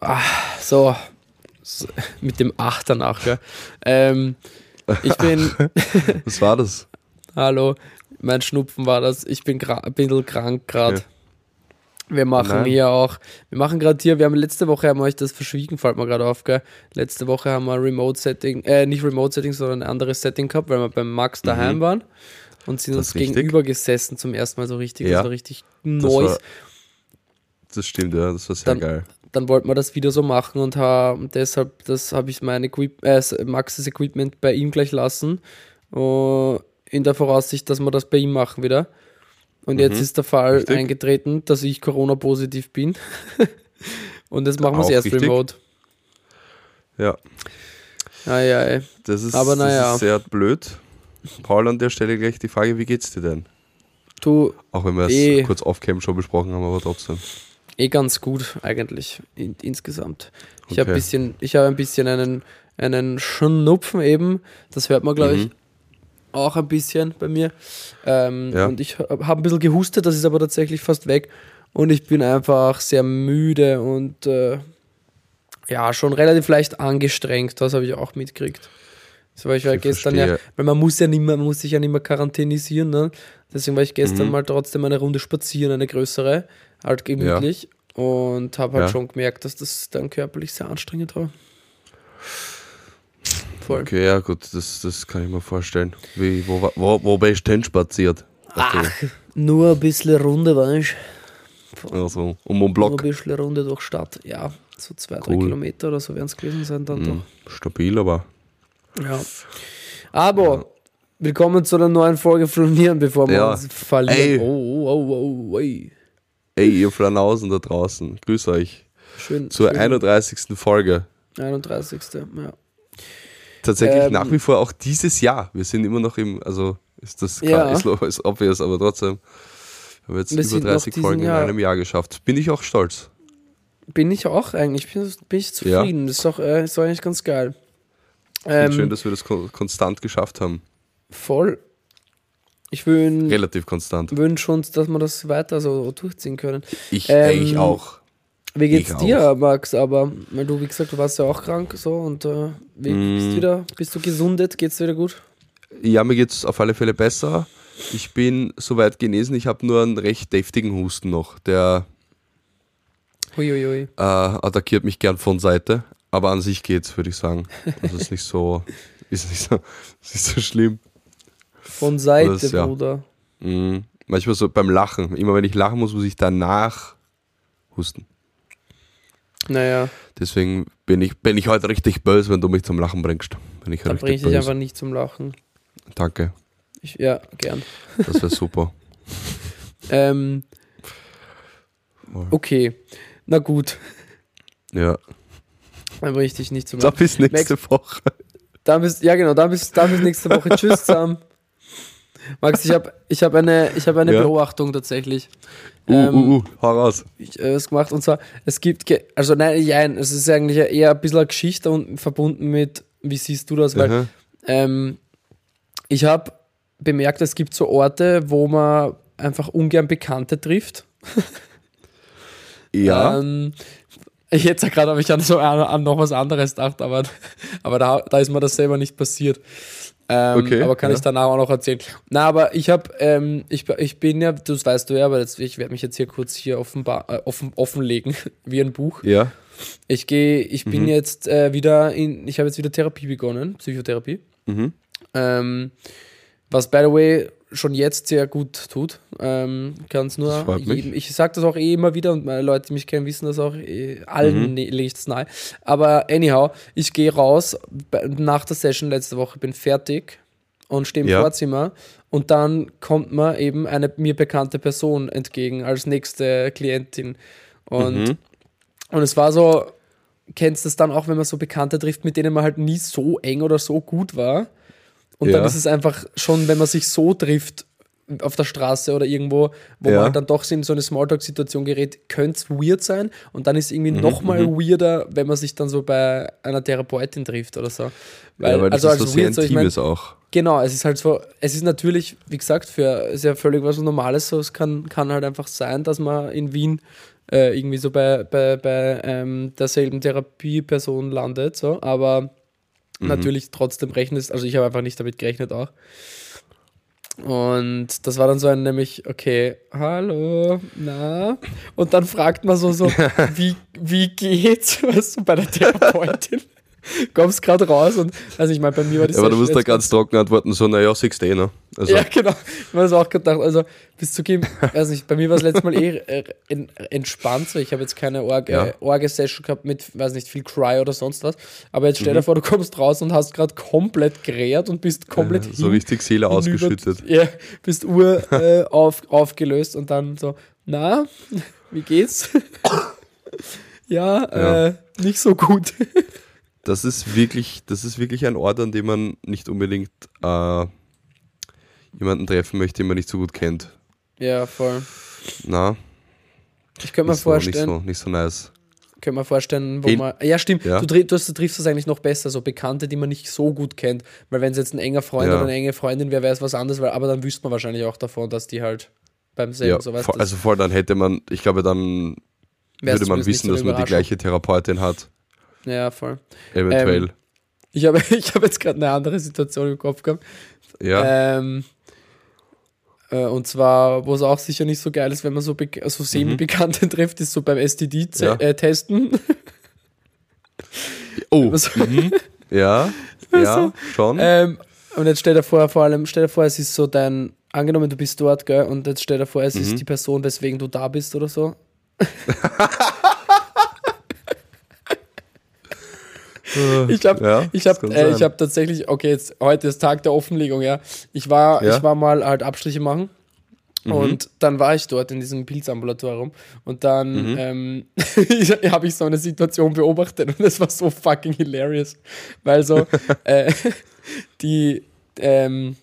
Ah, so, so, mit dem 8 danach, gell? Ähm, ich bin. Was war das? Hallo, mein Schnupfen war das. Ich bin ein bisschen krank gerade. Okay. Wir machen Nein. hier auch, wir machen gerade hier, wir haben letzte Woche haben wir euch das verschwiegen, fällt mir gerade auf, gell? Letzte Woche haben wir Remote-Setting, äh, nicht Remote-Setting, sondern ein anderes Setting gehabt, weil wir beim Max daheim waren und sind Mhm. Das uns richtig. gegenüber gesessen zum ersten Mal so richtig, Ja. das war richtig Das Neues. war, das stimmt, ja, das war sehr Dann- geil. Dann wollten wir das wieder so machen und ha, deshalb das habe ich mein Equip äh, Maxes Equipment bei ihm gleich lassen. äh, in der Voraussicht, dass wir das bei ihm machen wieder. Und jetzt Mhm. ist der Fall Richtig. eingetreten, dass ich Corona-positiv bin. und jetzt machen wir es erst richtig. remote. Ja, Ei, ei. das ist, Aber naja. das ist sehr blöd. Paul, an der Stelle gleich die Frage, wie geht's dir denn? Du, Auch wenn wir es Eh. kurz off-cam schon besprochen haben, aber trotzdem. Eh ganz gut eigentlich in, insgesamt. Ich Okay. habe bisschen, ich habe ein bisschen einen, einen Schnupfen eben. Das hört man, glaube ich, Mhm. auch ein bisschen bei mir. Ähm, Ja. Und ich habe ein bisschen gehustet, das ist aber tatsächlich fast weg. Und ich bin einfach sehr müde und äh, ja, schon relativ leicht angestrengt. Das habe ich auch mitgekriegt. Das war ich ja Ich gestern ja, verstehe. weil man muss ja nicht mehr, man muss sich ja nicht mehr quarantänisieren, ne? Deswegen war ich gestern Mhm. mal trotzdem eine Runde spazieren, eine größere, halt gemütlich. Und habe halt Ja. schon gemerkt, dass das dann körperlich sehr anstrengend war. Voll. Okay, ja gut, das, das kann ich mir vorstellen. Wie, wo, wo, wo bist du denn spaziert? Ach, nur ein bisschen Runde, weißt du? Also, um den Nur Block. ein bisschen Runde durch Stadt. Ja, so zwei, drei Cool. Kilometer oder so werden es gewesen sein dann Mhm. Stabil, aber. Ja. Aber willkommen zu einer neuen Folge Flonieren, bevor wir Ja. uns verlieren. Ey. Oh, oh, oh, oh, ey. Ey, ihr Flanausen da draußen, grüß euch Schön. zur schön. 31. Folge. 31. Ja. Tatsächlich Ähm, nach wie vor auch dieses Jahr. Wir sind immer noch im, also ist das Ja. klar, ist, obvious, aber trotzdem haben wir jetzt Wir über sind noch 30 diesen Folgen in einem Jahr geschafft. Bin ich auch stolz. Bin ich auch eigentlich. Bin, bin ich zufrieden. Das ist, auch, äh, ist eigentlich ganz geil. Finde Ähm, schön, dass wir das kon konstant geschafft haben. voll. Ich wün- Relativ konstant. wünsche uns, dass wir das weiter so durchziehen können. Ich, Ähm, ey, ich auch. Wie geht's Ich dir, auch. Max? Aber weil du, wie gesagt, du warst ja auch krank so und äh, wie, bist, Mm. wieder, bist du gesundet? Geht's dir wieder gut? Ja, mir geht es auf alle Fälle besser. Ich bin soweit genesen. Ich habe nur einen recht deftigen Husten noch. Der äh, attackiert mich gern von Seite. Aber an sich geht's, würde ich sagen. Also ist nicht so, ist nicht so, ist nicht so schlimm. Von Seite, Das, ja. Bruder. Mhm. Manchmal so beim Lachen. Immer wenn ich lachen muss, muss ich danach husten. Naja, Deswegen bin ich, bin ich heute richtig böse, wenn du mich zum Lachen bringst. Bin ich da richtig bringe ich dich einfach nicht zum Lachen. Danke, Ich, ja, gern. das wäre super. Ähm, okay, na gut. Ja. Dann bringe ich dich nicht zum Lachen. bis nächste Woche. Dann bis, ja genau, dann bis, dann bis nächste Woche. Tschüss zusammen. Max, ich habe ich hab eine, ich hab eine Ja. Beobachtung tatsächlich. Uh, Ähm, uh, uh, hau raus. ich, äh, was gemacht und zwar, es gibt, also nein, nein, es ist eigentlich eher ein bisschen eine Geschichte und verbunden mit, wie siehst du das, weil Aha. ähm, ich habe bemerkt, es gibt so Orte, wo man einfach ungern Bekannte trifft. Ja, Ähm, jetzt gerade habe ich an, so, an, an noch was anderes gedacht, aber, aber da, da ist mir das selber nicht passiert. Ähm, Okay, aber kann ja. ich danach auch noch erzählen. Na, aber ich habe, ähm, ich, ich bin ja, das weißt du ja, aber jetzt, ich werde mich jetzt hier kurz hier offenbar, äh, offen, offenlegen, wie ein Buch. ja. Ich gehe, ich bin Mhm. jetzt äh, wieder in, ich habe jetzt wieder Therapie begonnen, Psychotherapie. Mhm. Ähm, was, by the way, schon jetzt sehr gut tut. Ähm, kann es nur jedem, ich sage das auch eh immer wieder und meine Leute, die mich kennen, wissen das auch, eh, allen Mhm. ne, lege ich das nahe. Aber anyhow, ich gehe raus nach der Session letzte Woche, bin fertig und stehe im Ja. Vorzimmer und dann kommt mir eben eine mir bekannte Person entgegen als nächste Klientin. Und, Mhm. und es war so, kennst du das dann auch, wenn man so Bekannte trifft, mit denen man halt nie so eng oder so gut war? Und dann Ja. ist es einfach schon, wenn man sich so trifft auf der Straße oder irgendwo, wo Ja. man halt dann doch in so eine Smalltalk-Situation gerät, könnte es weird sein. Und dann ist es irgendwie Mhm, noch mal weirder, wenn man sich dann so bei einer Therapeutin trifft oder so. Weil, ja, weil das also ist als so sehr weird, so, ich mein, auch. Genau, es ist halt so, es ist natürlich, wie gesagt, für ist ja völlig was Normales so. Es kann, kann halt einfach sein, dass man in Wien äh, irgendwie so bei, bei, bei ähm, derselben Therapieperson landet, so, aber Mhm. natürlich trotzdem rechnest, also ich habe einfach nicht damit gerechnet auch. Und das war dann so ein nämlich, okay, hallo, na? Und dann fragt man so, so wie, wie geht's, weißt du, bei der Therapeutin? Kommst gerade raus und, also ich meine, bei mir war das Ja, aber du musst da ganz trocken antworten, so, naja, siehst du eh, ne? Also, ja, genau. Ich habe das auch gedacht. Also, bis zu geben, weiß nicht, bei mir war es letztes Mal eh äh, en- entspannt. So. Ich habe jetzt keine Org- Ja. äh, Orge-Session gehabt mit, weiß nicht, viel Cry oder sonst was. Aber jetzt stell Mhm. dir vor, du kommst raus und hast gerade komplett gerät und bist komplett so hin- richtig Seele ausgeschüttet. Ja, bist ur äh, auf, aufgelöst und dann so, na, wie geht's? ja, Ja. Äh, nicht so gut. Das ist wirklich, das ist wirklich ein Ort, an dem man nicht unbedingt äh, jemanden treffen möchte, den man nicht so gut kennt. ja, voll. Na, Ich könnte mir nicht so, nicht vorstellen, so, nicht so nice. Können wir vorstellen, wo Hin- man. Ja, stimmt. Ja. Du, du, hast- du triffst das eigentlich noch besser, so Bekannte, die man nicht so gut kennt. Weil wenn es jetzt ein enger Freund Ja. oder eine enge Freundin wäre, wäre es was anderes, weil, aber dann wüsste man wahrscheinlich auch davon, dass die halt beim selben Ja, so du, also voll, dann hätte man, ich glaube, dann würde man wissen, dass man die gleiche Therapeutin hat. Ja, voll. Eventuell. Ähm, Ich habe ich hab jetzt gerade eine andere Situation im Kopf gehabt. ja. Ähm, äh, und zwar, wo es auch sicher nicht so geil ist, wenn man so, so semi-Bekannte trifft, ist so beim Mhm. Ja. STD-Testen. oh, also- mhm. ja, ja, schon. Ähm, und jetzt stell dir vor, vor allem, stell dir vor, es ist so dein, angenommen, du bist dort, gell, und jetzt stell dir vor, es Mhm. ist die Person, weswegen du da bist oder so. Ich habe Ja, ich hab, äh, ich hab tatsächlich, okay, jetzt heute ist Tag der Offenlegung, ja. Ich war, Ja. ich war mal halt Abstriche machen. Mhm. Und dann war ich dort in diesem Pilzambulatorium und dann Mhm. ähm, habe ich so eine Situation beobachtet und es war so fucking hilarious, weil so äh, die, ähm,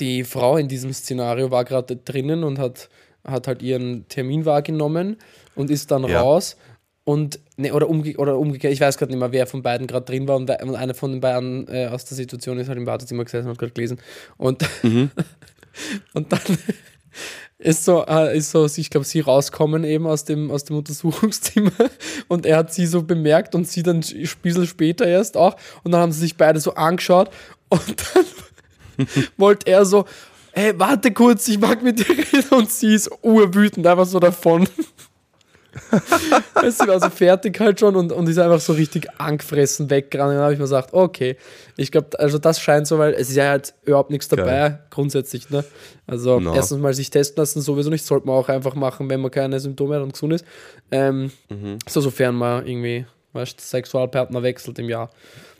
die Frau in diesem Szenario war gerade drinnen und hat, hat halt ihren Termin wahrgenommen und ist dann Ja. raus und ne, oder, umge oder umgekehrt, ich weiß gerade nicht mehr, wer von beiden gerade drin war und, und einer von den beiden äh, aus der Situation ist halt im Wartezimmer gesessen und hat gerade gelesen. Und, und dann ist so, äh, ist so, ich glaube, sie rauskommen eben aus dem, aus dem Untersuchungszimmer und er hat sie so bemerkt und sie dann ein bisschen später erst auch und dann haben sie sich beide so angeschaut und dann wollte er so, hey, warte kurz, ich mag mit dir reden. Und sie ist urwütend einfach so davon. sie war so fertig halt schon und, und ist einfach so richtig angefressen weggerannt. Und dann habe ich mir gesagt, okay, ich glaube, also das scheint so, weil es ist ja halt überhaupt nichts dabei, Geil. grundsätzlich. Ne? Also Na. erstens mal sich testen lassen, sowieso nicht, sollte man auch einfach machen, wenn man keine Symptome hat und gesund ist. Ähm, Mhm. So, sofern man irgendwie, weißt, Sexualpartner wechselt im Jahr.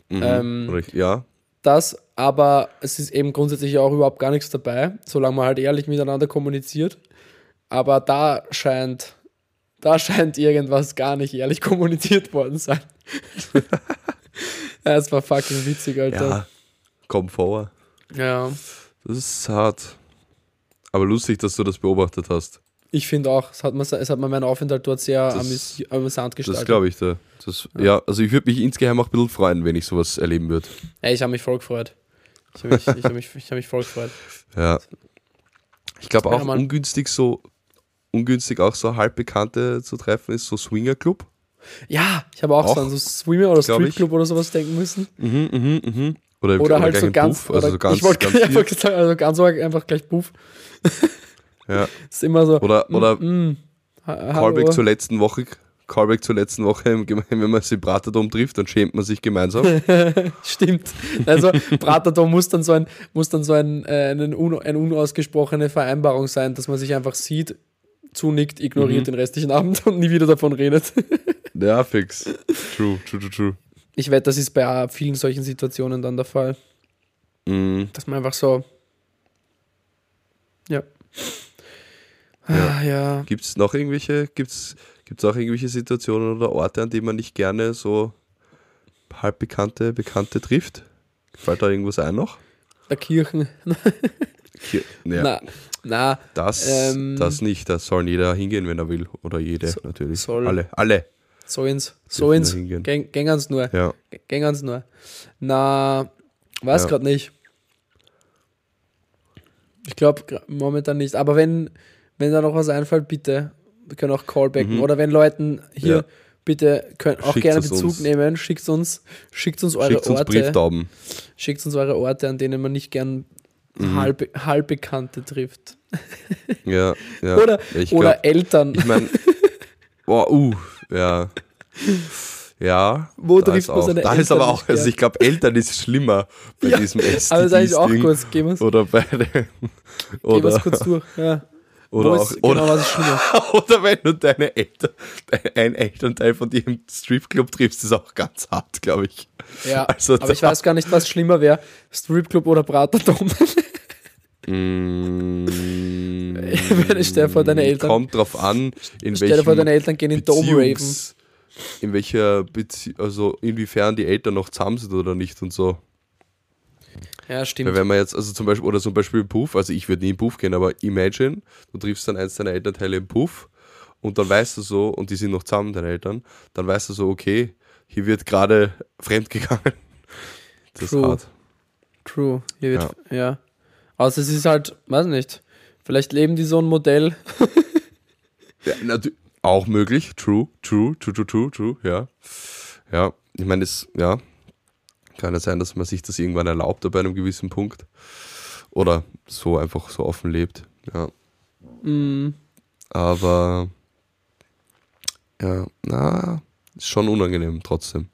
Ähm, Richtig, ja, das, aber es ist eben grundsätzlich auch überhaupt gar nichts dabei, solange man halt ehrlich miteinander kommuniziert. Aber da scheint, da scheint irgendwas gar nicht ehrlich kommuniziert worden sein. ja, es war fucking witzig, Alter. ja, komm vor. Ja, Das ist hart. Aber lustig, dass du das beobachtet hast. ich finde auch, es hat, mir, es hat mir meinen Aufenthalt dort sehr Das- amüs amüsant gestaltet. Das glaube ich da. Das, ja. also ich würde mich insgeheim auch ein bisschen freuen, wenn ich sowas erleben würde. Ja, ich habe mich voll gefreut. Ich habe mich, ich hab mich, ich hab mich voll gefreut. Ja. Ich glaube Ja, auch ungünstig so ungünstig auch so halbbekannte zu treffen ist so Swinger Club. Ja, ich habe auch, Auch, so an so Swimmer oder ich. Stripclub oder sowas denken müssen. Mhm, mhm, mhm. Oder, Oder halt so ganz, Puff, also oder so ganz, ich wollte ganz einfach sagen, also ganz einfach gleich Puff. ja. ist immer so. Oder, oder mm, Callback zur letzten Woche. Callback zur letzten Woche, wenn man sich Bratadom trifft, dann schämt man sich gemeinsam. Stimmt. Also Bratadom muss dann so ein, muss dann so ein, äh, ein, un, eine unausgesprochene Vereinbarung sein, dass man sich einfach sieht, zunickt, ignoriert Mhm. den restlichen Abend und nie wieder davon redet. ja, fix. True, true, true, true. Ich wette, das ist bei vielen solchen Situationen dann der Fall, Mhm. dass man einfach so. Ja. Ah, ja. Gibt es noch irgendwelche, gibt's, gibt's auch irgendwelche Situationen oder Orte, an denen man nicht gerne so halbbekannte Bekannte trifft? Fällt da irgendwas ein noch? Der Kirchen. Ja, Na, na, das, ähm, das nicht. Da soll jeder hingehen, wenn er will. Oder jede, So- natürlich. soll. Alle, alle. so ins, so ins, gäng, gängern's nur. Ja. Gängern's nur. Na, weiß Ja. grad nicht. Ich glaube momentan nicht. Aber wenn, wenn da noch was einfällt, bitte. Wir können auch Callbacken. Oder wenn Leuten hier, Mhm. Ja. bitte können auch Schickt gerne Bezug uns. nehmen, schickt uns, schickt uns eure Schickt uns Orte. Brieftauben. Schickt uns eure Orte, an denen man nicht gern Mhm. halb, halbbekannte trifft. Ja, ja. Oder, ich oder glaub, Eltern. Ich meine, boah, uh, ja. Ja, Wo da trifft ist man seine da ist Eltern aber nicht auch, also ich glaube, Eltern ist schlimmer bei Ja, diesem STDs Aber sag ich auch kurz, gehen wir es Oder bei den, gehen oder, wir's kurz durch. Ja. Oder Wo auch, ist, genau, oder, was ist schlimmer? oder wenn du deine Eltern, ein Elternteil von dir im Stripclub triffst, ist auch ganz hart, glaube ich. Ja, Also aber ich weiß gar nicht, was schlimmer wäre. Stripclub oder Braterdom. Mm, Stell dir vor, deine Eltern- Kommt drauf an, in Stell dir vor, deine Eltern gehen in Dome Raven. In welcher Bezie also inwiefern die Eltern noch zusammen sind oder nicht und so. Ja, Weil stimmt. wenn man jetzt, also zum Beispiel, oder zum Beispiel im Puff, also ich würde nie im Puff gehen, aber imagine, du triffst dann eins deiner Elternteile im Puff und dann weißt du so, und die sind noch zusammen, deine Eltern, dann weißt du so, okay, hier wird gerade fremd gegangen. Das ist True. hart. True. Hier wird, ja. Außer es ist halt, weiß nicht, vielleicht leben die so ein Modell. Ja, natü- auch möglich, true, true, true, true, true, true, ja. Ja, ich meine, das, ja, kann ja sein, dass man sich das irgendwann erlaubt ab einem gewissen Punkt. Oder so einfach so offen lebt, ja. Mm, Aber ja, na, ist schon unangenehm trotzdem.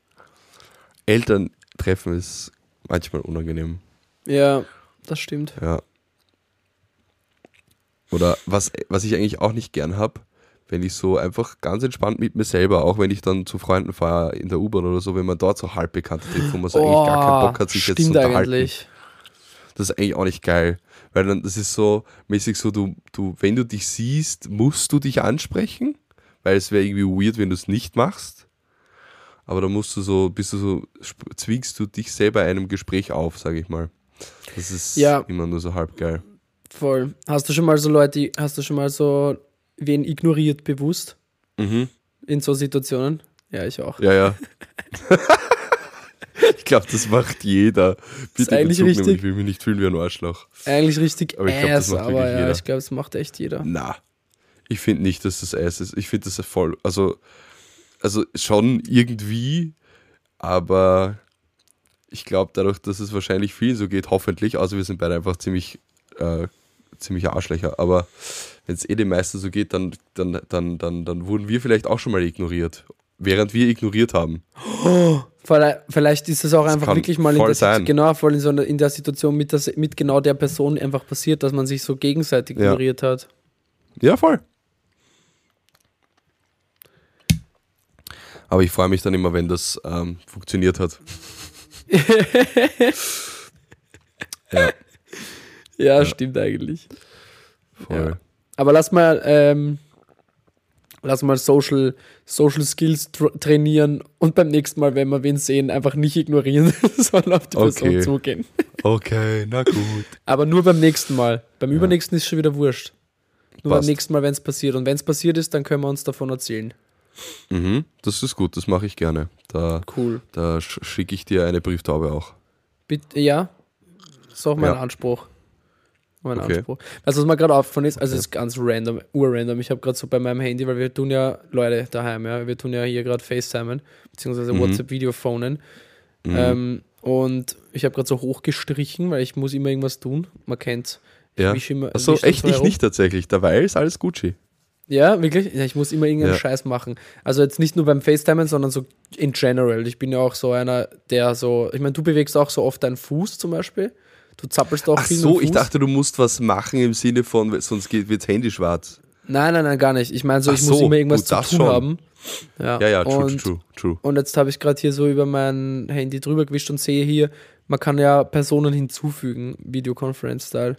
Eltern treffen ist manchmal unangenehm, ja, das stimmt. ja. Oder was, was ich eigentlich auch nicht gern habe, wenn ich so einfach ganz entspannt mit mir selber, auch wenn ich dann zu Freunden fahre in der U-Bahn oder so, wenn man dort so halbbekannte trifft, wo man so eigentlich gar keinen Bock hat, sich jetzt zu Oh, unterhalten. eigentlich. Das ist eigentlich auch nicht geil. Weil dann, das ist so mäßig so, du, du, wenn du dich siehst, musst du dich ansprechen, weil es wäre irgendwie weird, wenn du es nicht machst. Aber da musst du so, bist du so, zwingst du dich selber einem Gespräch auf, sage ich mal. Das ist Ja. immer nur so halb geil. Voll. Hast du schon mal so Leute, hast du schon mal so wen ignoriert bewusst Mhm. in so Situationen? Ja, ich auch. Ja, ja. ich glaube, das macht jeder. Bitte eigentlich Bezug nehmen, richtig. Ich will mich nicht fühlen wie ein Arschloch. Eigentlich richtig Aber ich glaub, das ass, macht aber ja, jeder. ich glaube, es macht echt jeder. Na, ich finde nicht, dass das Eis ist. Ich finde das voll, also, also schon irgendwie, aber ich glaube dadurch, dass es wahrscheinlich vielen so geht, hoffentlich, also wir sind beide einfach ziemlich, äh, ziemlich Arschlöcher, aber wenn es eh den meisten so geht, dann, dann, dann, dann, dann wurden wir vielleicht auch schon mal ignoriert, während wir ignoriert haben. Vielleicht, vielleicht ist es auch einfach kann wirklich mal in der, sein. genau, voll in, so einer, in der Situation mit, das, mit genau der Person einfach passiert, dass man sich so gegenseitig Ja. ignoriert hat. Ja, voll. Aber ich freue mich dann immer, wenn das ähm, funktioniert hat. ja, Ja, stimmt eigentlich. voll. Ja. Aber lass mal, ähm, lass mal Social, Social Skills tr trainieren und beim nächsten Mal, wenn wir wen sehen, einfach nicht ignorieren, sondern auf die Person Okay. zugehen. Okay, na gut. Aber nur beim nächsten Mal. Beim übernächsten ist schon wieder wurscht. Nur Passt. beim nächsten Mal, wenn es passiert. Und wenn es passiert ist, dann können wir uns davon erzählen. Mhm, das ist gut, das mache ich gerne. Da, Cool. da sch- schicke ich dir eine Brieftaube auch. Bitte, ja, ist auch mein Ja. Anspruch. Mein Okay. Anspruch. Du, was mir gerade aufgefallen ist? Also, es ist ganz random, urrandom. Ich habe gerade so bei meinem Handy, weil wir tun ja, Leute daheim, ja, wir tun ja hier gerade FaceTimen, beziehungsweise Mhm. WhatsApp-Videophonen. Mhm. Ähm, und ich habe gerade so hochgestrichen, weil ich muss immer irgendwas tun. Man kennt. ja. wisch immer- Achso, echt ich nicht tatsächlich. Dabei ist alles Gucci. Ja, wirklich? Ja, ich muss immer irgendeinen Ja. Scheiß machen. Also jetzt nicht nur beim FaceTimen, sondern so in general. Ich bin ja auch so einer, der so, ich meine, du bewegst auch so oft deinen Fuß zum Beispiel. Du zappelst auch Ach viel so, ich dachte, du musst was machen im Sinne von, sonst geht wird's Handy schwarz. Nein, nein, nein, gar nicht. Ich meine so, Ach ich muss so, immer irgendwas gut, zu das tun schon. haben. Ja, Ja, ja, true, und, true, true. Und jetzt habe ich gerade hier so über mein Handy drüber gewischt und sehe hier, man kann ja Personen hinzufügen, Videoconference-Style.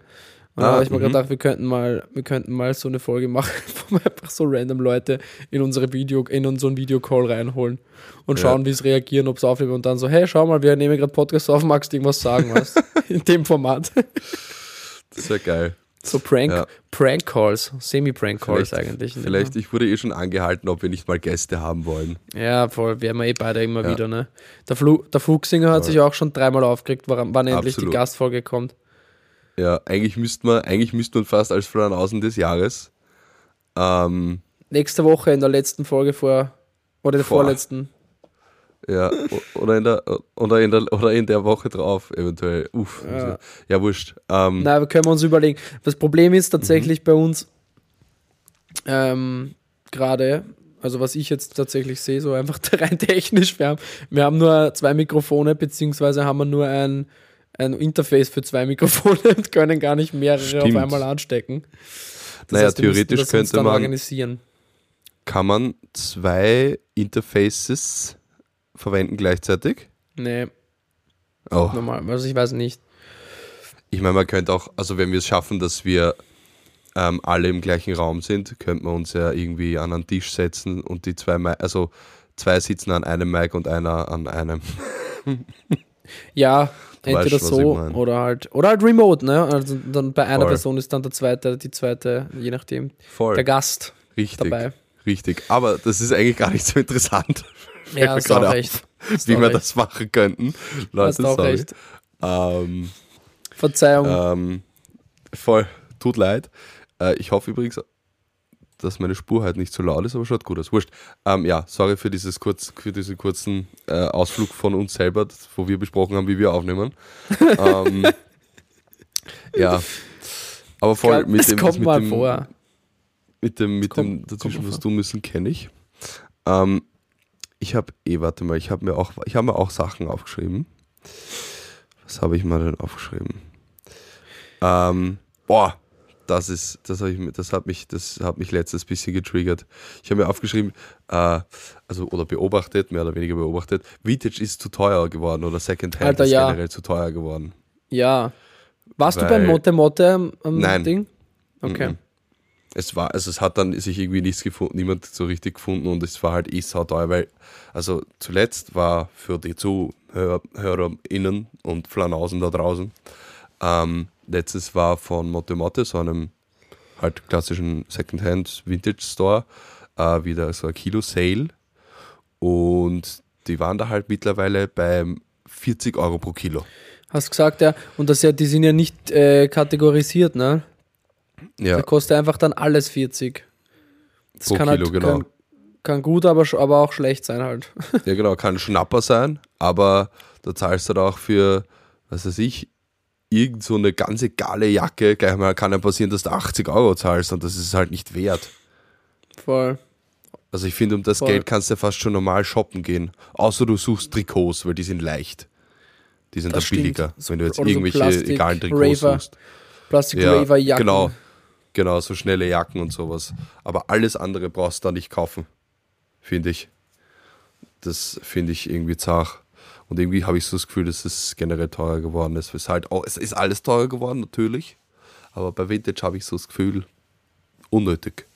Und da Ah, habe ich mir gerade mhm. gedacht, wir könnten mal, wir könnten mal so eine Folge machen, wo wir einfach so random Leute in unsere Video, in unseren Videocall reinholen und Ja. schauen, wie es reagieren, ob es aufnehmen und dann so, hey, schau mal, wir nehmen gerade Podcast auf, magst du irgendwas sagen, was? in dem Format. Das ist ja geil. So Prank, Ja. Prank Calls, Semi-Prank Calls Vielleicht- eigentlich. ne? Vielleicht, ich wurde eh schon angehalten, ob wir nicht mal Gäste haben wollen. Ja, voll, werden wir eh beide immer Ja. wieder, ne? Der, Flu der Flugsinger hat sich auch schon dreimal aufgeregt, wann, wann endlich Absolut. die Gastfolge kommt. Ja, eigentlich müsste man, eigentlich müsste man fast als Flanausen des Jahres ähm, nächste Woche in der letzten Folge vor, oder der Boah. vorletzten. Ja, oder in der, oder in der, oder in der Woche drauf, eventuell. Uff. Ja. Ja, ja wurscht. Ähm, Na, können wir uns überlegen. Das Problem ist tatsächlich Mhm. bei uns ähm, gerade, also was ich jetzt tatsächlich sehe, so einfach rein technisch, wir haben, wir haben nur zwei Mikrofone, beziehungsweise haben wir nur ein, ein Interface für zwei Mikrofone und können gar nicht mehrere Stimmt. auf einmal anstecken. Naja, wir müssten theoretisch das uns könnte man- organisieren. kann man zwei Interfaces verwenden gleichzeitig? Nee, Oh. normal, also ich weiß nicht. Ich meine, man könnte auch, also wenn wir es schaffen, dass wir ähm, alle im gleichen Raum sind, könnte man uns ja irgendwie an einen Tisch setzen und die zwei, also zwei sitzen an einem Mic und einer an einem. Ja, Du entweder weißt, so oder halt oder halt remote, ne? Also dann bei einer Voll. Person ist dann der zweite, die zweite, je nachdem, Voll. der Gast richtig. dabei. Richtig. Aber das ist eigentlich gar nicht so interessant, Ja, hast auch gerade recht. Hast wie wir recht. das machen könnten. Leute, Hast sorry. recht. Ähm, Verzeihung. ähm, voll, tut leid. Äh, ich hoffe übrigens, dass meine Spur halt nicht so laut ist, aber schaut gut aus. Wurscht. Ähm, ja, sorry für, dieses kurz, für diesen kurzen äh, Ausflug von uns selber, wo wir besprochen haben, wie wir aufnehmen. ähm, ja, aber voll Glaub, mit dem, kommt mit mal dem, vor. mit dem, mit kommt- dem dazwischen was tun müssen, kenne ich. Ähm, ich habe, eh, warte mal, ich habe mir auch, ich habe mir auch Sachen aufgeschrieben. Was habe ich mal denn aufgeschrieben? Ähm, boah, das ist, das habe ich, das hat mich, das hat mich letztes bisschen getriggert. Ich habe mir aufgeschrieben, äh, also oder beobachtet, mehr oder weniger beobachtet, Vintage ist zu teuer geworden oder Secondhand Alter, ist ja. generell zu teuer geworden. Ja. Warst du Weil- beim Motte Motte am, am Nein. Ding? Okay. Mhm. Es war, also es hat dann sich irgendwie nichts gefunden, niemand so richtig gefunden und es war halt eh sauteuer, weil, also zuletzt war für die ZuhörerInnen und Flanausen da draußen, ähm, letztes war von Motte Motte, so einem halt klassischen Secondhand Vintage Store, äh, wieder so ein Kilo Sale und die waren da halt mittlerweile beim 40 Euro pro Kilo. Hast gesagt, ja. Und das ja, die sind ja nicht äh, kategorisiert, ne? Ja, Da kostet einfach dann alles 40. Das Pro kann Kilo, halt, genau. Kann, kann gut, aber, aber auch schlecht sein halt. Ja, genau, kann Schnapper sein, aber da zahlst du dann auch für, was weiß ich, irgend so eine ganz egale Jacke, gleich mal kann ja passieren, dass du 80 Euro zahlst und das ist halt nicht wert. Voll. Also ich finde, um das Voll. Geld kannst du fast schon normal shoppen gehen. Außer du suchst Trikots, weil die sind leicht. Die sind Das dann stimmt. billiger, wenn du jetzt Oder so irgendwelche Plastik, egalen Trikots Raver. suchst. Plastic Ja, Raver Jacken. genau. Genau, so schnelle Jacken und sowas. Aber alles andere brauchst du da nicht kaufen, finde ich. Das finde ich irgendwie zart. Und irgendwie habe ich so das Gefühl, dass es generell teuer geworden ist. Es, halt auch, es ist alles teuer geworden, natürlich. Aber bei Vintage habe ich so das Gefühl, unnötig.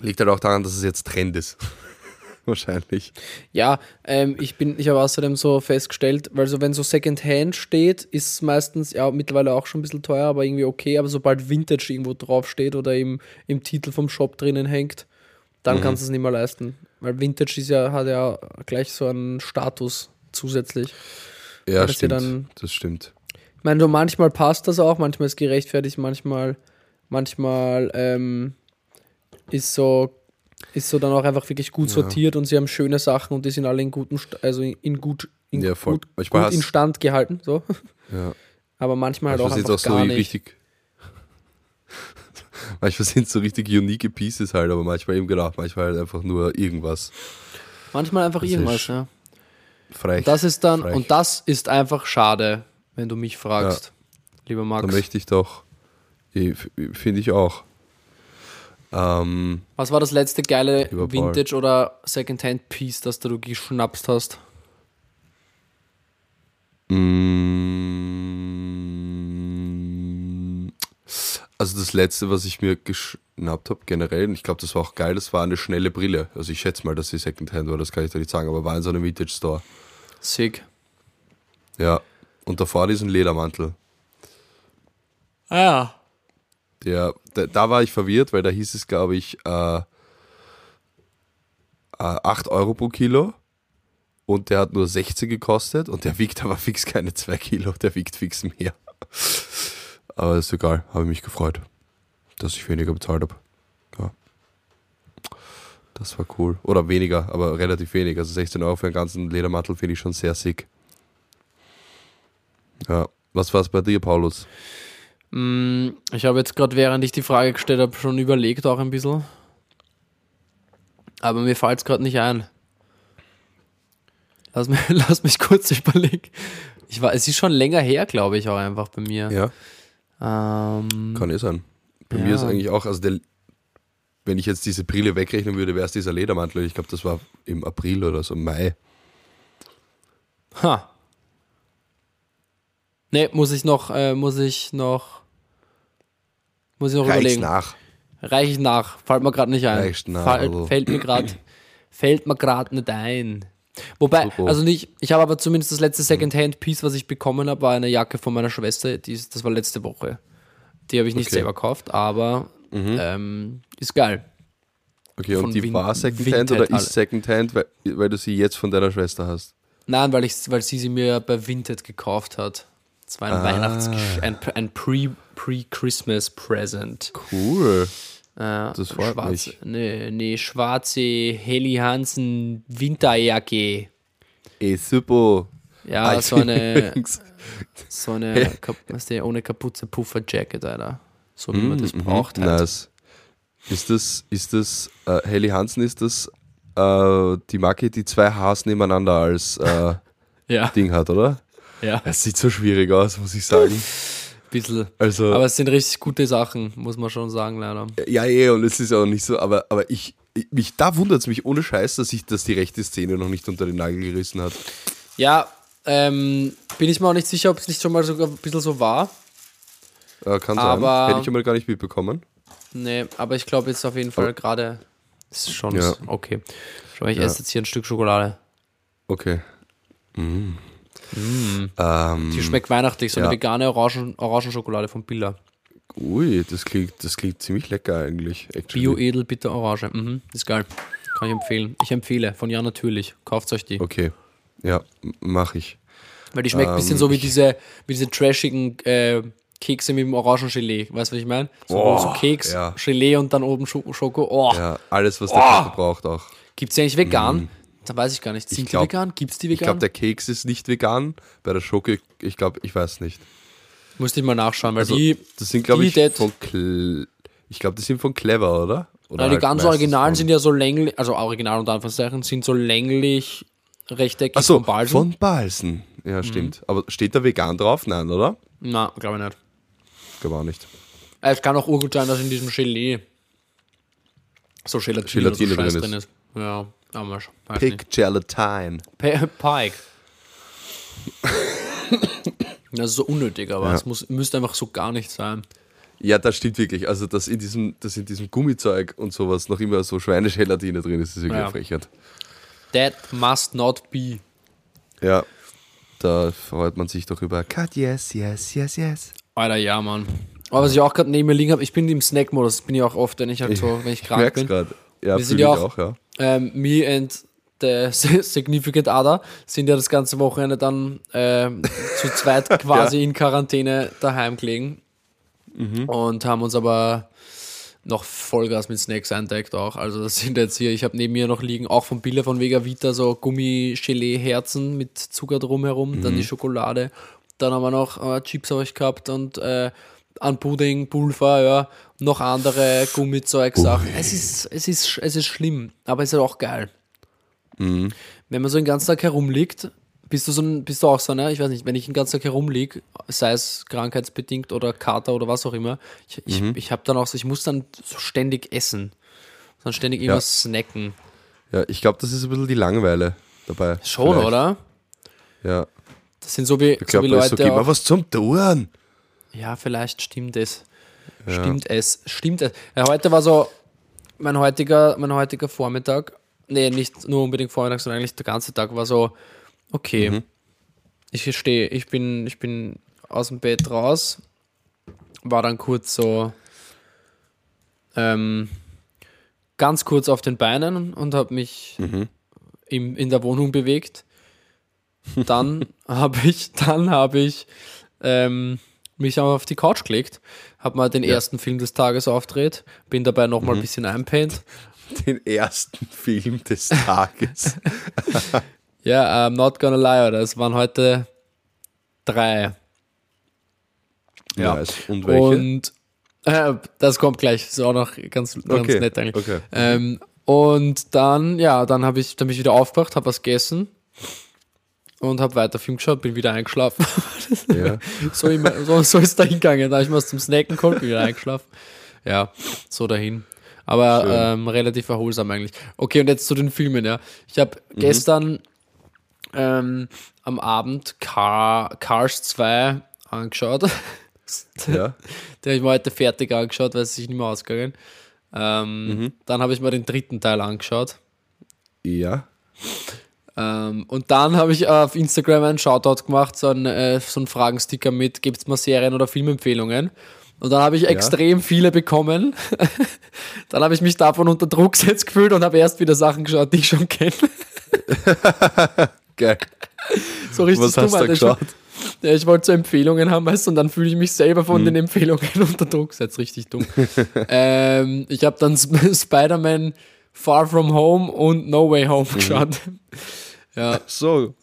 Liegt halt auch daran, dass es jetzt Trend ist. Wahrscheinlich. Ja, ähm, ich bin, ich habe außerdem so festgestellt, weil so wenn so Secondhand steht, ist es meistens ja mittlerweile auch schon ein bisschen teuer, aber irgendwie okay. Aber sobald Vintage irgendwo drauf steht oder im, im Titel vom Shop drinnen hängt, dann Mhm. kannst du es nicht mehr leisten. Weil Vintage ist ja, hat ja gleich so einen Status zusätzlich. Ja, das ja stimmt. dann- das stimmt. Ich meine, so manchmal passt das auch, manchmal ist gerechtfertigt, manchmal, manchmal ähm, ist so ist so dann auch einfach wirklich gut Ja. sortiert und sie haben schöne Sachen und die sind alle in guten, also in gut, in Ja, voll. gut, Manchmal gut in hast- Stand gehalten, so. Ja. Aber manchmal halt Manchmal auch einfach es auch so gar nicht. richtig. Manchmal sind es so richtig unique Pieces halt, aber manchmal eben genau, manchmal halt einfach nur irgendwas. Manchmal einfach Das irgendwas, ja. Frech. Das ist dann, frech. und das ist einfach schade, wenn du mich fragst, lieber da Max. möchte ich doch, finde ich auch. Ähm, Was war das letzte geile Lieber. Vintage- oder Secondhand-Piece, das du geschnapst hast? mm, also das letzte, was ich mir geschnappt habe, generell, und ich glaube, das war auch geil, das war eine schnelle Brille. Also ich schätze mal, dass sie Secondhand war, das kann ich dir nicht sagen, aber war in so einem Vintage Store. Sick. Ja. Und davor diesen Ledermantel. Ah ja. Der, da, da war ich verwirrt, weil da hieß es, glaube ich, äh, äh, 8 Euro pro Kilo. Und der hat nur 60 gekostet und der wiegt aber fix keine 2 Kilo, der wiegt fix mehr. Aber ist egal, habe mich gefreut, dass ich weniger bezahlt habe. Ja. Das war cool. Oder weniger, aber relativ wenig. Also 16 Euro für einen ganzen Ledermantel finde ich schon sehr sick. Ja. Was war es bei dir, Paulus? Mm, Ich habe jetzt gerade, während ich die Frage gestellt habe, schon überlegt auch ein bisschen. Aber mir fällt es gerade nicht ein. Lass mich, lass mich kurz überlegen. Ich war, es ist schon länger her, glaube ich, auch einfach bei mir. Ja, Ähm, kann eh sein. Bei Ja. mir ist eigentlich auch, also der, wenn ich jetzt diese Brille wegrechnen würde, wäre es dieser Ledermantel. Ich glaube, das war im April oder so, Mai. ha. Nee, muss ich noch, äh, muss ich noch, muss ich noch Reich's überlegen. nach. Reich ich nach. Fällt mir gerade nicht ein. Reichst nach, Fall, also. fällt mir gerade fällt mir gerade nicht ein. Wobei, Super. also nicht, ich habe aber zumindest das letzte Secondhand-Piece, was ich bekommen habe, war eine Jacke von meiner Schwester, die ist, das war letzte Woche. Die habe ich nicht Okay. Mhm. selber gekauft, aber ähm, ist geil. Okay, Von und die Vin- war Secondhand Vinted oder alle. ist Secondhand, weil, weil du sie jetzt von deiner Schwester hast? Nein, weil, ich, weil sie sie mir bei Vinted gekauft hat. Das war ein Ah. Weihnachts-, ein, ein Pre- Pre-Christmas-Present. Cool. Äh, Das freut schwarze, mich. Nee, nee, schwarze Helly Hansen Winterjacke. Eh, super. Ja, so eine, so eine, weißt du, ohne Kapuze Puffer-Jacket, Alter. So wie man das braucht halt. Mhm, Nice. Ist das, ist das, äh, Helly Hansen, ist das äh, die Marke, die zwei Hs nebeneinander als äh, Ja, Ding hat, oder? ja, Es sieht so schwierig aus, muss ich sagen. Bisschen. Also, Aber es sind richtig gute Sachen, muss man schon sagen, leider. ja, eh, und es ist auch nicht so, aber, aber ich, ich mich, da wundert es mich ohne Scheiß, dass ich, dass die rechte Szene noch nicht unter den Nagel gerissen hat. Ja, ähm, bin ich mir auch nicht sicher, ob es nicht schon mal sogar ein bisschen so war. Äh, kann Aber- sein. Hätte ich einmal gar nicht mitbekommen. Nee, aber ich glaube jetzt auf jeden Fall gerade, ist schon Ja. okay. Schau, ich Ja. esse jetzt hier ein Stück Schokolade. Okay. Mm. Ähm, Die schmeckt weihnachtlich, so eine ja. vegane Orangen, Orangenschokolade von Billa. ui, das klingt, das klingt ziemlich lecker eigentlich. actually. Bio-Edel, bitter Orange. Mhm, ist geil. Kann ich empfehlen. Ich empfehle, von ja natürlich. Kauft euch die. Okay. Ja, m- mach ich. Weil die schmeckt ein bisschen Ähm, so wie diese, wie diese trashigen äh, Kekse mit dem Orangengelee. Weißt du, was ich meine? So, Oh, so Keks, ja. Gelee und dann oben Schoko. Oh, Ja, alles, was der Oh. Körper braucht auch. gibt's die eigentlich vegan? Da weiß ich gar nicht. Sind glaub- die vegan? Gibt's die Ich vegan? glaube, der Keks ist nicht vegan. Bei der Schoko, ich glaube, ich weiß nicht. Musste ich mal nachschauen, weil Also, die, das sind, glaube die ich, von Cle ich glaube, die sind von Clever, oder? oder die halt ganz meistens Originalen von- sind ja so länglich, also original unter Anführungszeichen, sind so länglich rechteckig Ach so, von Balsen. von Balsen. Ja, stimmt. Aber steht da vegan drauf? Nein, oder? Na, glaube ich nicht. Glaube auch nicht. Äh, Es kann auch urgut sein, dass in diesem Gelee so Gelatine, so Gelatine Scheiß drin drin ist. Ja, ich weiß nicht. Pick Gelatine. Pe- Pike. Das ist so unnötig, aber Ja. es muss, müsste einfach so gar nicht sein. Ja, das stimmt wirklich. Also, dass in diesem, dass in diesem Gummizeug und sowas noch immer so Schweinegelatine drin ist, ist wirklich Ja. Frechheit. That must not be. Ja, da freut man sich doch über Cut, yes, yes, yes, yes. Alter, ja, Mann. Aber was ich auch gerade neben mir liegen habe, ich bin im Snack-Modus, bin ich auch oft, wenn ich halt so, wenn ich Ich krank merk's bin. gerade. Ja, Wir sind ja ich auch- auch, ja. Ähm, me and the Significant Other sind ja das ganze Wochenende dann ähm, zu zweit quasi in Quarantäne daheim gelegen und haben uns aber noch Vollgas mit Snacks eindeckt auch. Also das sind jetzt hier, ich habe neben mir noch liegen, auch von Bille von Vega Vita, so Gummi-Gelee-Herzen mit Zucker drumherum, dann die Schokolade. Dann haben wir noch äh, Chips habe ich gehabt und äh, an Pudding, Pulver, ja, noch andere Gummizeug-Sachen. Es ist, es, ist, es ist schlimm, aber es ist auch geil. Wenn man so den ganzen Tag herumliegt, bist du, so ein, bist du auch so, ne? Ich weiß nicht, wenn ich den ganzen Tag herumliege, sei es krankheitsbedingt oder Kater oder was auch immer, ich, ich, ich habe dann auch so, ich muss dann so ständig essen. Dann ständig immer Ja. snacken. Ja, ich glaube, das ist ein bisschen die Langeweile dabei. Schon, Vielleicht. oder? Ja. Das sind so wie, Der so wie Leute. so, gib mal was zum Tun. Ja, vielleicht stimmt es. Stimmt es. Stimmt es. Ja, heute war so mein heutiger, mein heutiger Vormittag. Nee, nicht nur unbedingt Vormittag, sondern eigentlich der ganze Tag war so, okay, ich stehe, ich bin, ich bin aus dem Bett raus, war dann kurz so ähm, ganz kurz auf den Beinen und habe mich im, in der Wohnung bewegt. Dann habe ich, dann habe ich ähm, mich auf die Couch gelegt, habe mal den ersten Film des Tages aufgedreht, bin dabei nochmal mal ein bisschen einpennt den ersten Film des Tages. Ja, I'm not gonna lie, oder? Es waren heute drei. Ja. Nice. Und welche? Und äh, das kommt gleich. Ist auch noch ganz, ganz Okay, nett eigentlich. okay. Ähm, und dann, ja, dann habe ich, dann bin ich wieder aufgewacht, habe was gegessen und habe weiter Film geschaut, bin wieder eingeschlafen. ja. so, immer, so, so ist da hingegangen. Da habe ich was zum Snacken geholt, bin wieder eingeschlafen. Ja, so dahin. Aber ähm, relativ erholsam eigentlich. Okay, und jetzt zu den Filmen, ja. Ich habe gestern ähm, am Abend Car, Cars 2 angeschaut. ja. Den habe ich mir heute fertig angeschaut, weil es sich nicht mehr ausgegangen. Ähm, Dann habe ich mir den dritten Teil angeschaut. Ja. Ähm, und dann habe ich auf Instagram einen Shoutout gemacht, so einen, äh, so einen Fragensticker mit, gibt es mal Serien- oder Filmempfehlungen? Und dann habe ich extrem viele bekommen. dann habe ich mich davon unter Druck gesetzt gefühlt und habe erst wieder Sachen geschaut, die ich schon kenne. Geil. So richtig Was hast du Alter. Ich- geschaut? Ja, ich wollte so Empfehlungen haben, weißt du, und dann fühle ich mich selber Hm. von den Empfehlungen unter Druck gesetzt. Richtig dumm. ähm, ich habe dann Sp Spider-Man Far From Home und No Way Home Mhm. geschaut. Ja, So.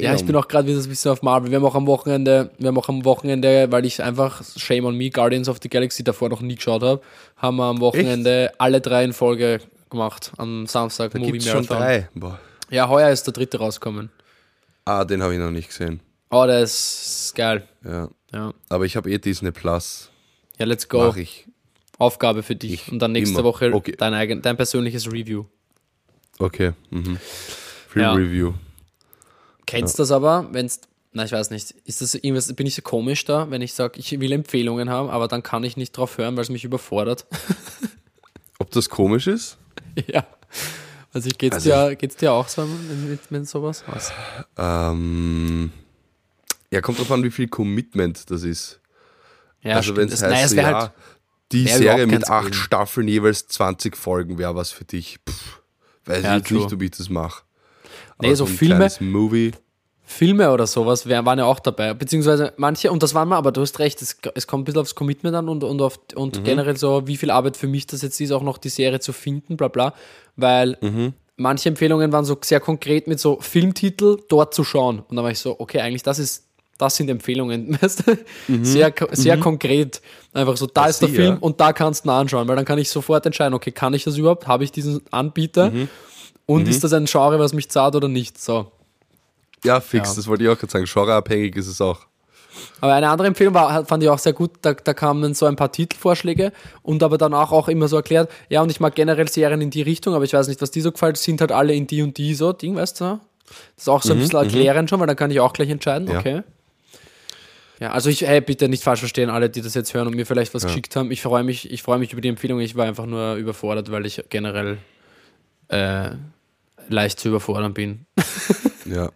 Ja, ich bin auch gerade wieder so ein bisschen auf Marvel. Wir haben auch am Wochenende, wir haben auch am Wochenende, weil ich einfach Shame on Me, Guardians of the Galaxy davor noch nie geschaut habe, haben wir am Wochenende alle drei in Folge gemacht. Am Samstag Da Movie gibt es schon Marathon. drei. Boah. Ja, heuer ist der dritte rausgekommen. Ah, den habe ich noch nicht gesehen. Oh, der ist geil. Ja. Ja. Aber ich habe eh Disney Plus. Ja, let's go. Mach ich. Aufgabe für dich. Und dann nächste immer. Woche Okay. dein, eigen, dein persönliches Review. Okay. Mhm. Film Ja. Review. Kennst das aber, wenn's. Na, ich weiß nicht. Ist das irgendwas, bin ich so komisch da, wenn ich sage, ich will Empfehlungen haben, aber dann kann ich nicht drauf hören, weil es mich überfordert. Ob das komisch ist? Ja. Also geht's Also dir, geht's dir auch so mit, mit, sowas? Was? Ähm, ja, kommt drauf an, wie viel Commitment das ist. Ja, also wenn es heißt, es ja, halt, die Serie mit acht. Staffeln, jeweils 20 Folgen wäre was für dich. Pff, weiß Ja, ich true. nicht, ob ich das mache. Nee, so ein Filme- Movie. Filme oder sowas waren ja auch dabei. Beziehungsweise manche, und das waren wir, aber du hast recht, es, es kommt ein bisschen aufs Commitment an und, und, auf, und Mhm. generell so, wie viel Arbeit für mich das jetzt ist, auch noch die Serie zu finden, bla bla. Weil Mhm. manche Empfehlungen waren so sehr konkret mit so Filmtitel dort zu schauen. Und dann war ich so, okay, eigentlich das ist, das sind Empfehlungen. Weißt du? Sehr, ko- sehr konkret. Einfach so, da Mhm. I ist der Film ja. und da kannst du ihn anschauen, weil dann kann ich sofort entscheiden, okay, kann ich das überhaupt? Habe ich diesen Anbieter? Mhm. Und ist das ein Genre, was mich zahlt oder nicht? So. Ja, fix, Ja. das wollte ich auch gerade sagen. Genreabhängig ist es auch. Aber eine andere Empfehlung war, fand ich auch sehr gut, da, da kamen so ein paar Titelvorschläge und aber danach auch immer so erklärt, ja, und ich mag generell Serien in die Richtung, aber ich weiß nicht, was die so gefällt, sind halt alle in die und die so, Ding, weißt du? Das ist auch so ein bisschen erklärend schon, weil dann kann ich auch gleich entscheiden, Ja. okay. Ja, also ich, hey, bitte nicht falsch verstehen, alle, die das jetzt hören und mir vielleicht was geschickt haben. Ich freue mich, ich freue mich über die Empfehlung. Ich war einfach nur überfordert, weil ich generell äh, leicht zu überfordern bin. Ja. ja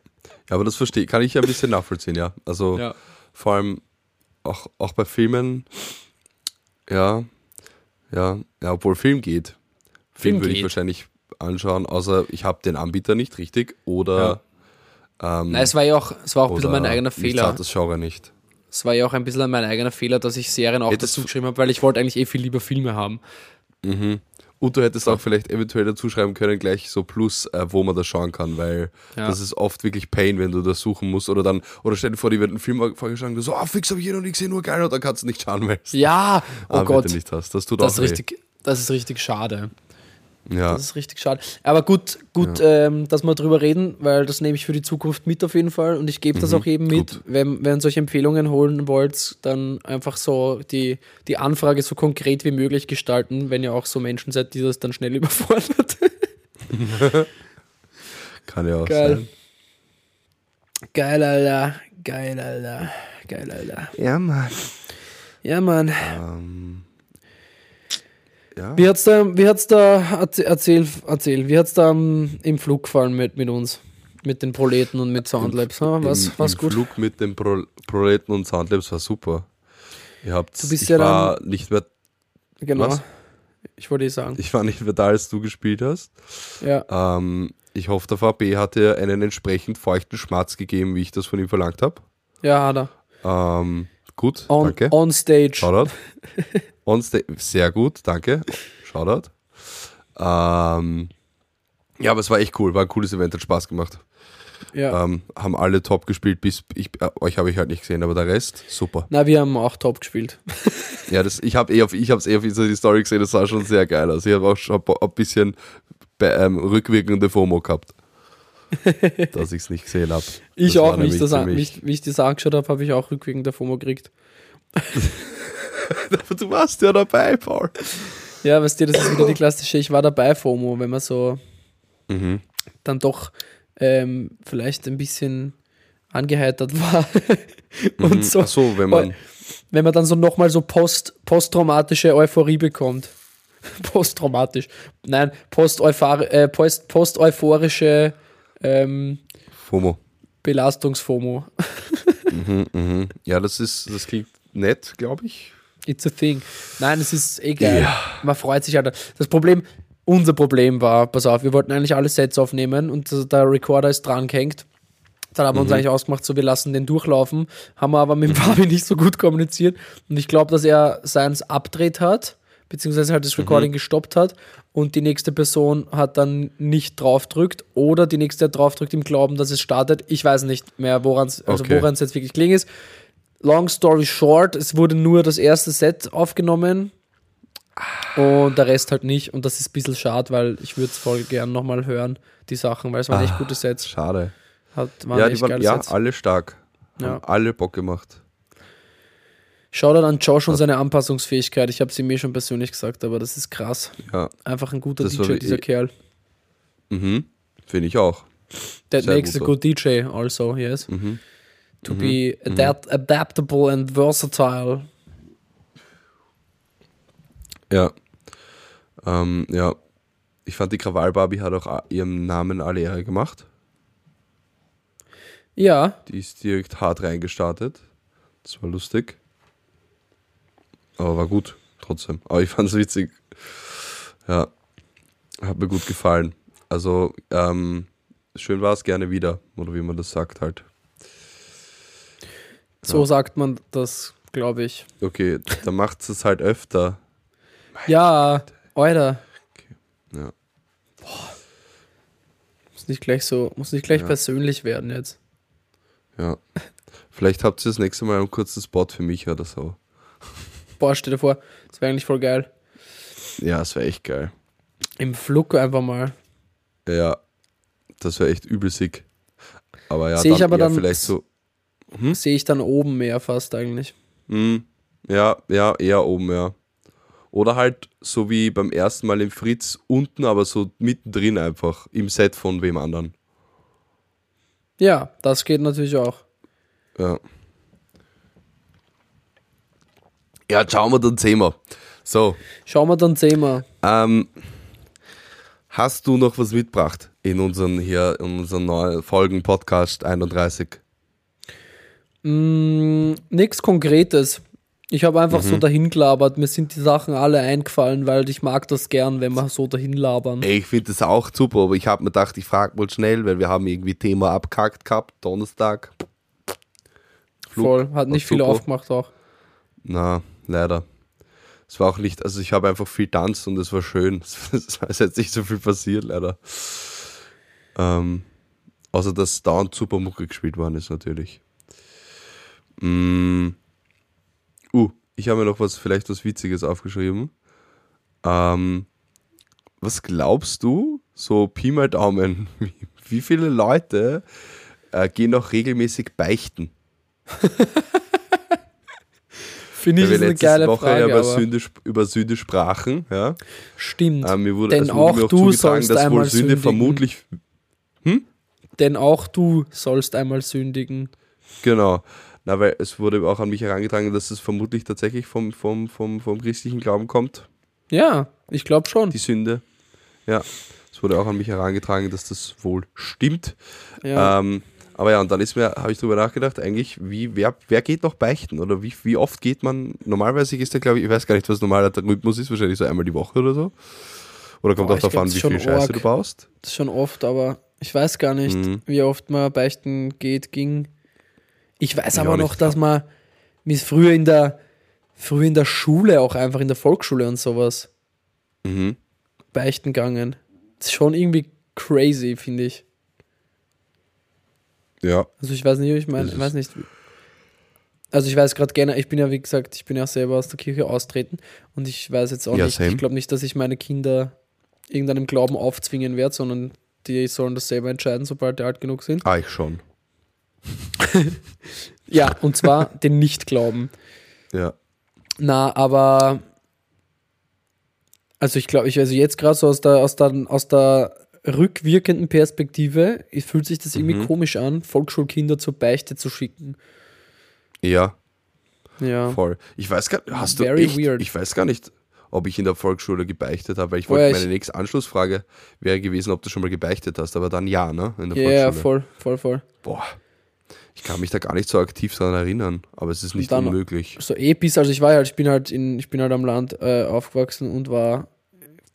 aber das verstehe kann ich ja ein bisschen nachvollziehen, ja. Also Ja. vor allem auch, auch bei Filmen, ja, ja, ja, obwohl Film geht. Film, Film würde ich wahrscheinlich anschauen, außer ich habe den Anbieter nicht richtig oder, ähm, Nein, es war ja auch, es war auch ein bisschen mein eigener Fehler. zahlt das Genre nicht. Es war ja auch ein bisschen mein eigener Fehler, dass ich Serien auch Hättest dazu geschrieben habe, weil ich wollte eigentlich eh viel lieber Filme haben. Und du hättest auch vielleicht eventuell dazu schreiben können, gleich so Plus, äh, wo man das schauen kann, weil Ja. das ist oft wirklich Pain, wenn du das suchen musst. Oder dann, oder stell dir vor, die wird einen Film vorgeschlagen, du so, ah, fix, habe ich eh noch nie gesehen, nur geil, und dann kannst du nicht schauen, weil Ja, oh Anbieter Gott, nicht hast. Das tut das auch ist weh. richtig, das ist richtig schade. Ja, Das ist richtig schade. Aber gut, gut, ähm, dass wir drüber reden, weil das nehme ich für die Zukunft mit auf jeden Fall und ich gebe das auch eben mit. gut. Wenn, wenn ihr solche Empfehlungen holen wollt, dann einfach so die, die Anfrage so konkret wie möglich gestalten, wenn ihr auch so Menschen seid, die das dann schnell überfordert. kann ja auch Geil. sein. Geil, Alter. Geil, Alter. Geil, Alter. Ja, Mann. Ja, Mann. Ähm, ja. Wie hat's da, wie hat's da, erzähl, erzähl, wie hat's da ähm, im Flug gefallen mit, mit uns? Mit den Proleten und mit Soundlabs, ha? was, Im, was im gut? Flug mit den Pro Proleten und Soundlabs war super. Ihr habt, Du bist ich ja war nicht mehr, Genau. Was? Ich wollte eh sagen. ich war nicht mehr da, als du gespielt hast. Ja. Ähm, ich hoffe, der VB hat dir einen entsprechend feuchten Schmatz gegeben, wie ich das von ihm verlangt habe. Ja, hat er. Ähm, gut, On, danke. on stage. Shoutout. On sta- Sehr gut, danke. Shoutout. Ähm, ja, aber es war echt cool, war ein cooles Event, hat Spaß gemacht. Ja. Ähm, haben alle top gespielt, bis ich, äh, euch habe ich halt nicht gesehen, aber der Rest, super. Na, wir haben auch top gespielt. Ja, das, ich habe eh auf, ich habe es eh auf die Story gesehen, das sah schon sehr geil aus. Ich habe auch schon ein bisschen be- ähm, rückwirkende FOMO gehabt, dass ich es nicht gesehen habe. Ich auch, wie ich, das an, wie, ich, das angeschaut habe, habe ich auch rückwirkend der FOMO gekriegt. Du warst ja dabei, Paul. Ja, weißt du, das ist wieder die klassische Ich war dabei FOMO, wenn man so Mhm. dann doch ähm, vielleicht ein bisschen angeheitert war. Und so, Ach so, wenn man. wenn man dann so nochmal so post, posttraumatische Euphorie bekommt. Posttraumatisch. Nein, post, äh, post, post-euphorische ähm, FOMO. Belastungs-FOMO. Mhm, mhm. Ja, das ist, das klingt nett, glaube ich. It's a thing. Nein, es ist egal. Man freut sich halt. Das Problem, unser Problem war, pass auf, wir wollten eigentlich alle Sets aufnehmen und der Recorder ist dran gehängt. Dann haben wir uns eigentlich ausgemacht, so wir lassen den durchlaufen, haben wir aber mit dem Fabi nicht so gut kommuniziert und ich glaube, dass er seins abdreht hat, beziehungsweise halt das Recording gestoppt hat und die nächste Person hat dann nicht draufdrückt oder die nächste hat draufdrückt im Glauben, dass es startet. Ich weiß nicht mehr, woran es also Okay. jetzt wirklich kling ist. Long story short, es wurde nur das erste Set aufgenommen und der Rest halt nicht. Und das ist ein bisschen schade, weil ich würde es voll gern nochmal hören, die Sachen, weil es waren echt gute Sets. Schade. Hat, ja, die waren ja, Sets. alle stark. Ja. Haben alle Bock gemacht. Shoutout an Josh und seine Anpassungsfähigkeit. Ich habe es ihm eh schon persönlich gesagt, aber das ist krass. Ja. Einfach ein guter Das DJ, dieser Kerl. Mhm. Finde ich auch. That Sehr makes a guter. good DJ also, yes. Mhm. To be adapt adaptable and versatile. Ja. Ähm, ja. Ich fand, die Krawall-Barbie hat auch a- ihrem Namen alle Ehre gemacht. Ja, Die ist direkt hart reingestartet. Das war lustig. Aber war gut, trotzdem. Aber ich fand es witzig. Ja. Hat mir gut gefallen. Also, ähm, schön war es gerne wieder. Oder wie man das sagt halt. so sagt man das, glaube ich. Okay, dann macht es halt öfter. Ja, Alter. Ja. Muss nicht gleich so, muss nicht gleich Ja. persönlich werden jetzt. Ja. Vielleicht habt ihr das nächste Mal einen kurzen Spot für mich oder so. Boah, stell dir vor, das wäre eigentlich voll geil. Ja, das wäre echt geil. Im Flug einfach mal. Ja, das wäre echt übel sick. Aber ja, Seh ich aber dann- vielleicht so. Hm? Sehe ich dann oben mehr fast eigentlich. Hm, ja, ja, eher oben, ja. Oder halt so wie beim ersten Mal im Fritz unten, aber so mittendrin einfach im Set von wem anderen. Ja, das geht natürlich auch. Ja. Ja, schauen wir dann sehen wir. So, Schauen wir dann sehen wir. ähm, hast du noch was mitgebracht in unseren hier, in unseren neuen Folgen Podcast 31? Mm, nix Konkretes. Ich habe einfach Mhm. so dahin gelabert. Mir sind die Sachen alle eingefallen, weil ich mag das gern, wenn wir so dahin labern. Ey, ich finde das auch super, aber ich habe mir gedacht, ich frage mal schnell, weil wir haben irgendwie Thema abkackt gehabt, Donnerstag. Flug Voll. Hat nicht viel aufgemacht auch. Na, leider. Es war auch nicht, also ich habe einfach viel tanzt und es war schön. Es ist jetzt nicht so viel passiert, leider. Ähm, außer dass dauernd super Mucke gespielt worden ist, natürlich. Mm. Uh, ich habe mir noch was, vielleicht was Witziges aufgeschrieben. Ähm, was glaubst du, so Pi mal Daumen, wie, viele Leute äh, gehen auch regelmäßig beichten? Finde ich ist eine geile Woche Frage. ja über Sünde, über Sünde sprachen, ja. stimmt. Äh, mir wurde, Denn wurde auch auch du sollst dass wohl einmal Sünde sündigen. vermutlich, Denn auch du sollst einmal sündigen. genau, na, weil es wurde auch an mich herangetragen, dass es vermutlich tatsächlich vom, vom, vom, vom christlichen Glauben kommt, Ja, ich glaube schon. die Sünde. Ja, es wurde auch an mich herangetragen, dass das wohl stimmt. Ja. Ähm, aber ja, und dann ist mir, habe ich drüber nachgedacht, eigentlich, wie, wer, wer geht noch beichten? Oder wie, wie oft geht man? Normalerweise ist der, glaube ich, ich weiß gar nicht, was normaler Rhythmus ist, wahrscheinlich so einmal die Woche oder so. Oder kommt Boah, auch darauf an, wie viel Scheiße arg. du baust. Das ist schon oft, aber ich weiß gar nicht, Mhm. wie oft man beichten geht, ging. Ich weiß Ich aber noch, dass man, wie es früher in der, früher in der Schule, auch einfach in der Volksschule und sowas, Mhm. beichten gegangen. Das ist schon irgendwie crazy, finde ich. Ja. Also ich weiß nicht, ich meine, ich weiß nicht. Also ich weiß gerade gerne, ich bin ja wie gesagt, ich bin ja selber aus der Kirche austreten und ich weiß jetzt auch Ja, nicht, same. ich glaube nicht, dass ich meine Kinder irgendeinem Glauben aufzwingen werde, sondern die sollen das selber entscheiden, sobald die alt genug sind. Ah, ich schon. Ja, und zwar den Nicht-Glauben. Ja. Na, aber also ich glaube, ich also jetzt gerade so aus der, aus der aus der rückwirkenden Perspektive, fühlt sich das irgendwie Mhm. komisch an, Volksschulkinder zur Beichte zu schicken. Ja, Ja. voll. Ich weiß gar hast du Very echt, weird. ich weiß gar nicht, ob ich in der Volksschule gebeichtet habe, weil ich Oh wollte, ja, meine nächste Anschlussfrage wäre gewesen, ob du schon mal gebeichtet hast, aber dann ja, ne? In der Ja, ja, Volksschule. voll, voll, voll. Boah. Ich kann mich da gar nicht so aktiv daran erinnern, aber es ist nicht dann- unmöglich. So eh bis, also ich war halt, ich bin halt in, ich bin halt am Land äh, aufgewachsen und war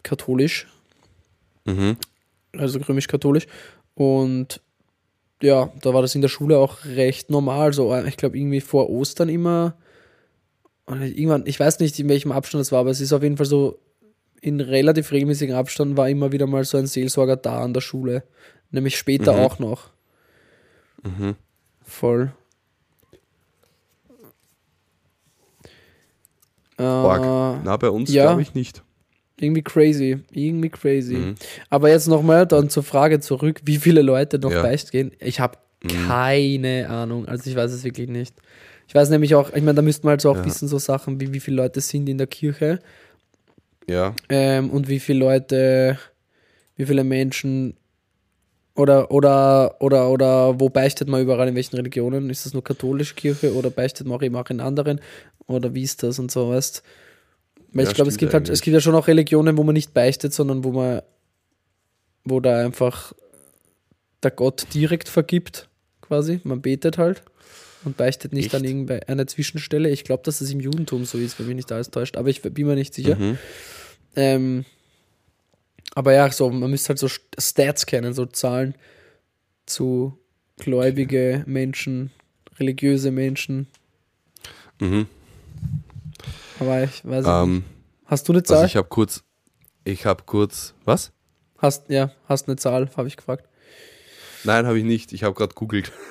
katholisch, Mhm. Also römisch-katholisch. Und ja, da war das in der Schule auch recht normal. So, äh, ich glaube, irgendwie vor Ostern immer. Irgendwann, ich weiß nicht, in welchem Abstand es war, aber es ist auf jeden Fall so, in relativ regelmäßigen Abstand war immer wieder mal so ein Seelsorger da an der Schule. Nämlich später Mhm. auch noch. Mhm. Voll. Äh, Org. Na, bei uns ja. glaube ich nicht. Irgendwie crazy, irgendwie crazy. Mhm. Aber jetzt nochmal dann zur Frage zurück, wie viele Leute noch Ja. beicht gehen. Ich habe Mhm. keine Ahnung, also ich weiß es wirklich nicht. Ich weiß nämlich auch, ich meine, da müsste man halt so auch Ja. wissen, so Sachen wie wie viele Leute sind in der Kirche Ja. ähm, und wie viele Leute, wie viele Menschen oder, oder, oder, oder wo beichtet man überall in welchen Religionen? Ist das nur katholische Kirche oder beichtet man auch eben auch in anderen? Oder wie ist das und so, weißt Weil Ja, ich glaube, es gibt halt, es eigentlich. gibt ja schon auch Religionen, wo man nicht beichtet, sondern wo man, wo da einfach der Gott direkt vergibt, quasi. Man betet halt und beichtet nicht an Echt? irgendeine Zwischenstelle. Ich glaube, dass es im Judentum so ist, wenn mich nicht alles täuscht, aber ich bin mir nicht sicher. Mhm. Ähm, aber ja, so, man müsste halt so St- Stats kennen, so Zahlen zu gläubige Menschen, religiöse Menschen. Mhm. Aber ich weiß nicht. Ähm, Hast du eine also Zahl? ich habe kurz, ich habe kurz, was? hast, ja, hast eine Zahl, habe ich gefragt. Nein, habe ich nicht. Ich habe gerade googelt.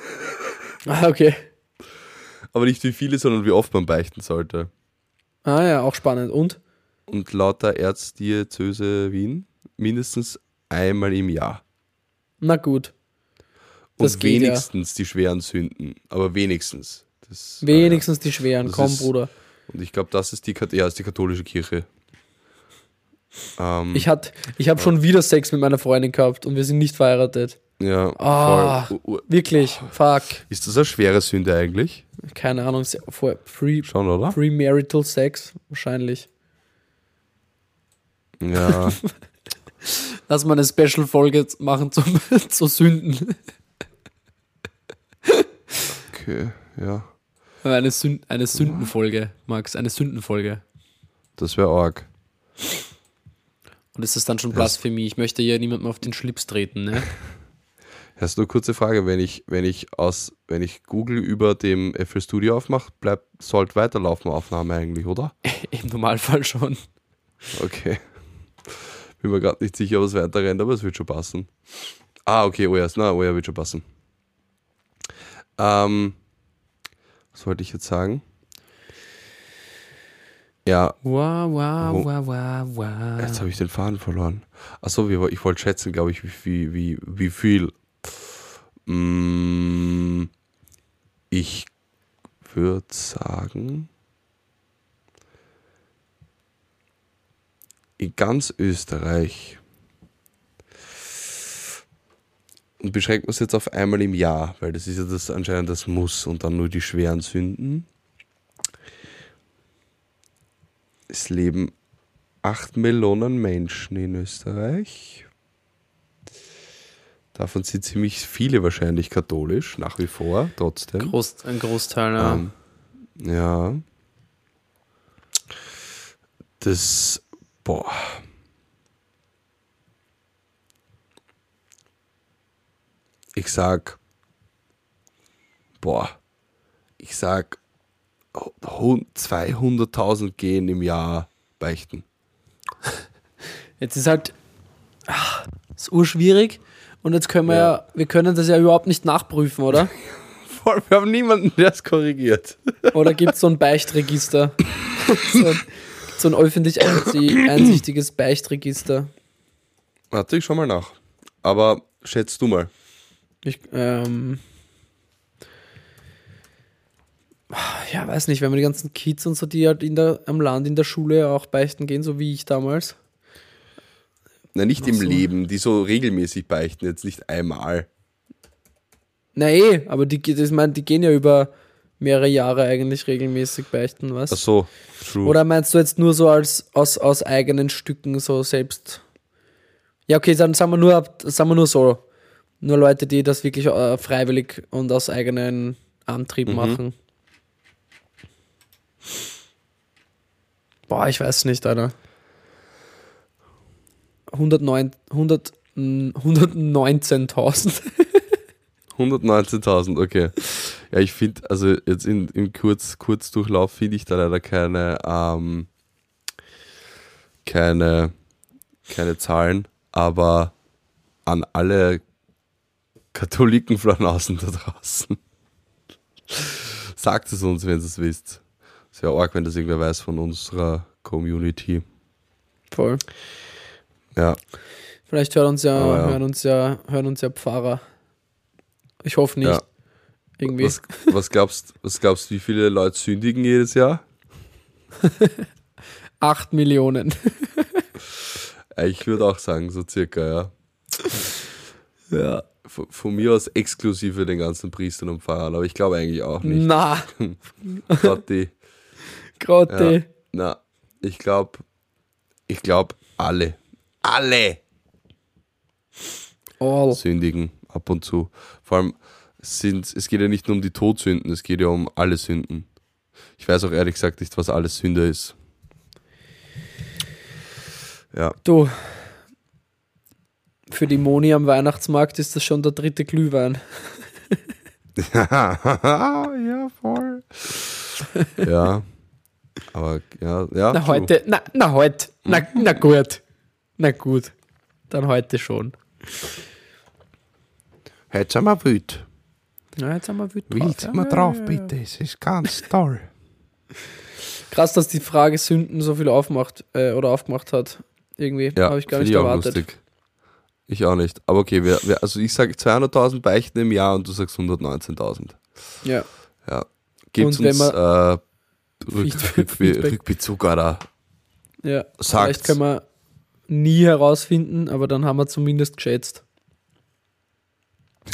Ah, okay. Aber nicht wie viele, sondern wie oft man beichten sollte. Ah ja, auch spannend. Und? Und laut der Erzdiözese Wien mindestens einmal im Jahr. Na gut. Und Das ja. wenigstens die schweren Sünden. Aber wenigstens. Das, Wenigstens die schweren. Komm, ist- Bruder. Und ich glaube, das ist die, ja, ist die katholische Kirche. Ähm, Ich, hat, ich habe schon wieder Sex mit meiner Freundin gehabt und wir sind nicht verheiratet. ja, Ah. voll. U- Wirklich. Fuck. Ist das eine schwere Sünde eigentlich? Keine Ahnung. se- Vor Pre- Schon, oder? Premarital Sex? Wahrscheinlich. Ja, Lass mal eine Special-Folge machen zu Sünden. okay, ja. Eine, Sünd, eine Sündenfolge, Max. Eine Sündenfolge. Das wäre arg. Und ist das dann schon Blasphemie? Ich möchte ja niemandem auf den Schlips treten, ne? Hast du eine kurze Frage, wenn ich, wenn ich aus, wenn ich Google über dem FL Studio aufmache, bleibt, sollte weiterlaufen Aufnahme eigentlich, oder? Im Normalfall schon. Okay. Bin mir gerade nicht sicher, was weiter rennt, aber es wird schon passen. Ah, okay, oh ja, na, oh ja, wird schon passen. Ähm, was wollte ich jetzt sagen? Ja, Wow, wow, Wo- wow, wow, wow. jetzt habe ich den Faden verloren. Achso, ich wollte schätzen, glaube ich, wie, wie, wie, wie viel. Mm, ich würde sagen, in ganz Österreich und beschränkt man es jetzt auf einmal im Jahr, weil das ist ja das anscheinend das Muss und dann nur die schweren Sünden. Es leben 8 Millionen Menschen in Österreich. Davon sind ziemlich viele wahrscheinlich katholisch, nach wie vor, trotzdem. Groß, ein Großteil, ja. Ähm, ja. Das, boah. Ich sag, boah, ich sag, hund- 200.000 gehen im Jahr beichten. Jetzt ist halt, ist urschwierig. Und jetzt können wir ja. Ja. wir können das ja überhaupt nicht nachprüfen, oder? Voll, wir haben niemanden, der es korrigiert. Oder gibt es so ein Beichtregister? so, ein, so ein öffentlich einsi- einsichtiges Beichtregister. Warte, ich schau mal nach. Aber schätzt du mal. Ich, ähm, ja, weiß nicht, wenn man die ganzen Kids und so, die halt in der, am Land in der Schule auch beichten gehen, so wie ich damals. Nein, nicht im so. Leben, die so regelmäßig beichten, jetzt nicht einmal. Na eh, aber die, das, mein, die gehen ja über mehrere Jahre eigentlich regelmäßig beichten, was? Ach so, true. Oder meinst du jetzt nur so als aus, aus eigenen Stücken so selbst? Ja, okay, dann sagen wir nur, ab- sagen wir nur so. Nur Leute, die das wirklich äh, freiwillig und aus eigenen Antrieb Mhm. machen. Boah, ich weiß nicht, Alter. 109 100 mm, 119.000. 119.000, okay. Ja, ich finde, also jetzt in, im Kurz, Kurzdurchlauf finde ich da leider keine, ähm, keine, keine Zahlen, aber an alle Katholiken außen da draußen. Sagt es uns, wenn ihr es wisst. Wäre arg, wenn das irgendwer weiß von unserer Community. Voll. Ja, Vielleicht hören uns ja, ja. hören uns ja, hören uns ja Pfarrer. Ich hoffe nicht. Ja. Irgendwie. was, was glaubst was glaubst, wie viele Leute sündigen jedes Jahr? 8 Millionen. Ich würde auch sagen, so circa, ja. Ja. Von, von mir aus exklusive den ganzen Priestern und Pfarrern, aber ich glaube eigentlich auch nicht. Na, die, gerade. ja, na, ich glaube, ich glaube alle, alle All. sündigen ab und zu. Vor allem sind, es geht ja nicht nur um die Todsünden, es geht ja um alle Sünden. Ich weiß auch ehrlich gesagt nicht, was alles Sünde ist. Ja, Du, für die Moni am Weihnachtsmarkt ist das schon der dritte Glühwein. ja, voll. ja, aber ja, ja. Na heute, na, na heute, na, na gut. Na gut, dann heute schon. Heute sind wir wild. Na, jetzt haben wir wütend Wild sind wir drauf, bitte. Es ist ganz toll. Krass, dass die Frage Sünden so viel aufmacht äh, oder aufgemacht hat. Irgendwie Ja, habe ich gar nicht erwartet. lustig. Ich auch nicht. Aber okay, wir, wir, also ich sage 200.000 Beichten im Jahr und du sagst 119.000. Ja, Ja. Gebt Und wenn uns äh, Rück, Feedback- Rück, Feedback. Rückbezug, Alter. ja. Sagt's. Vielleicht können wir nie herausfinden, aber dann haben wir zumindest geschätzt.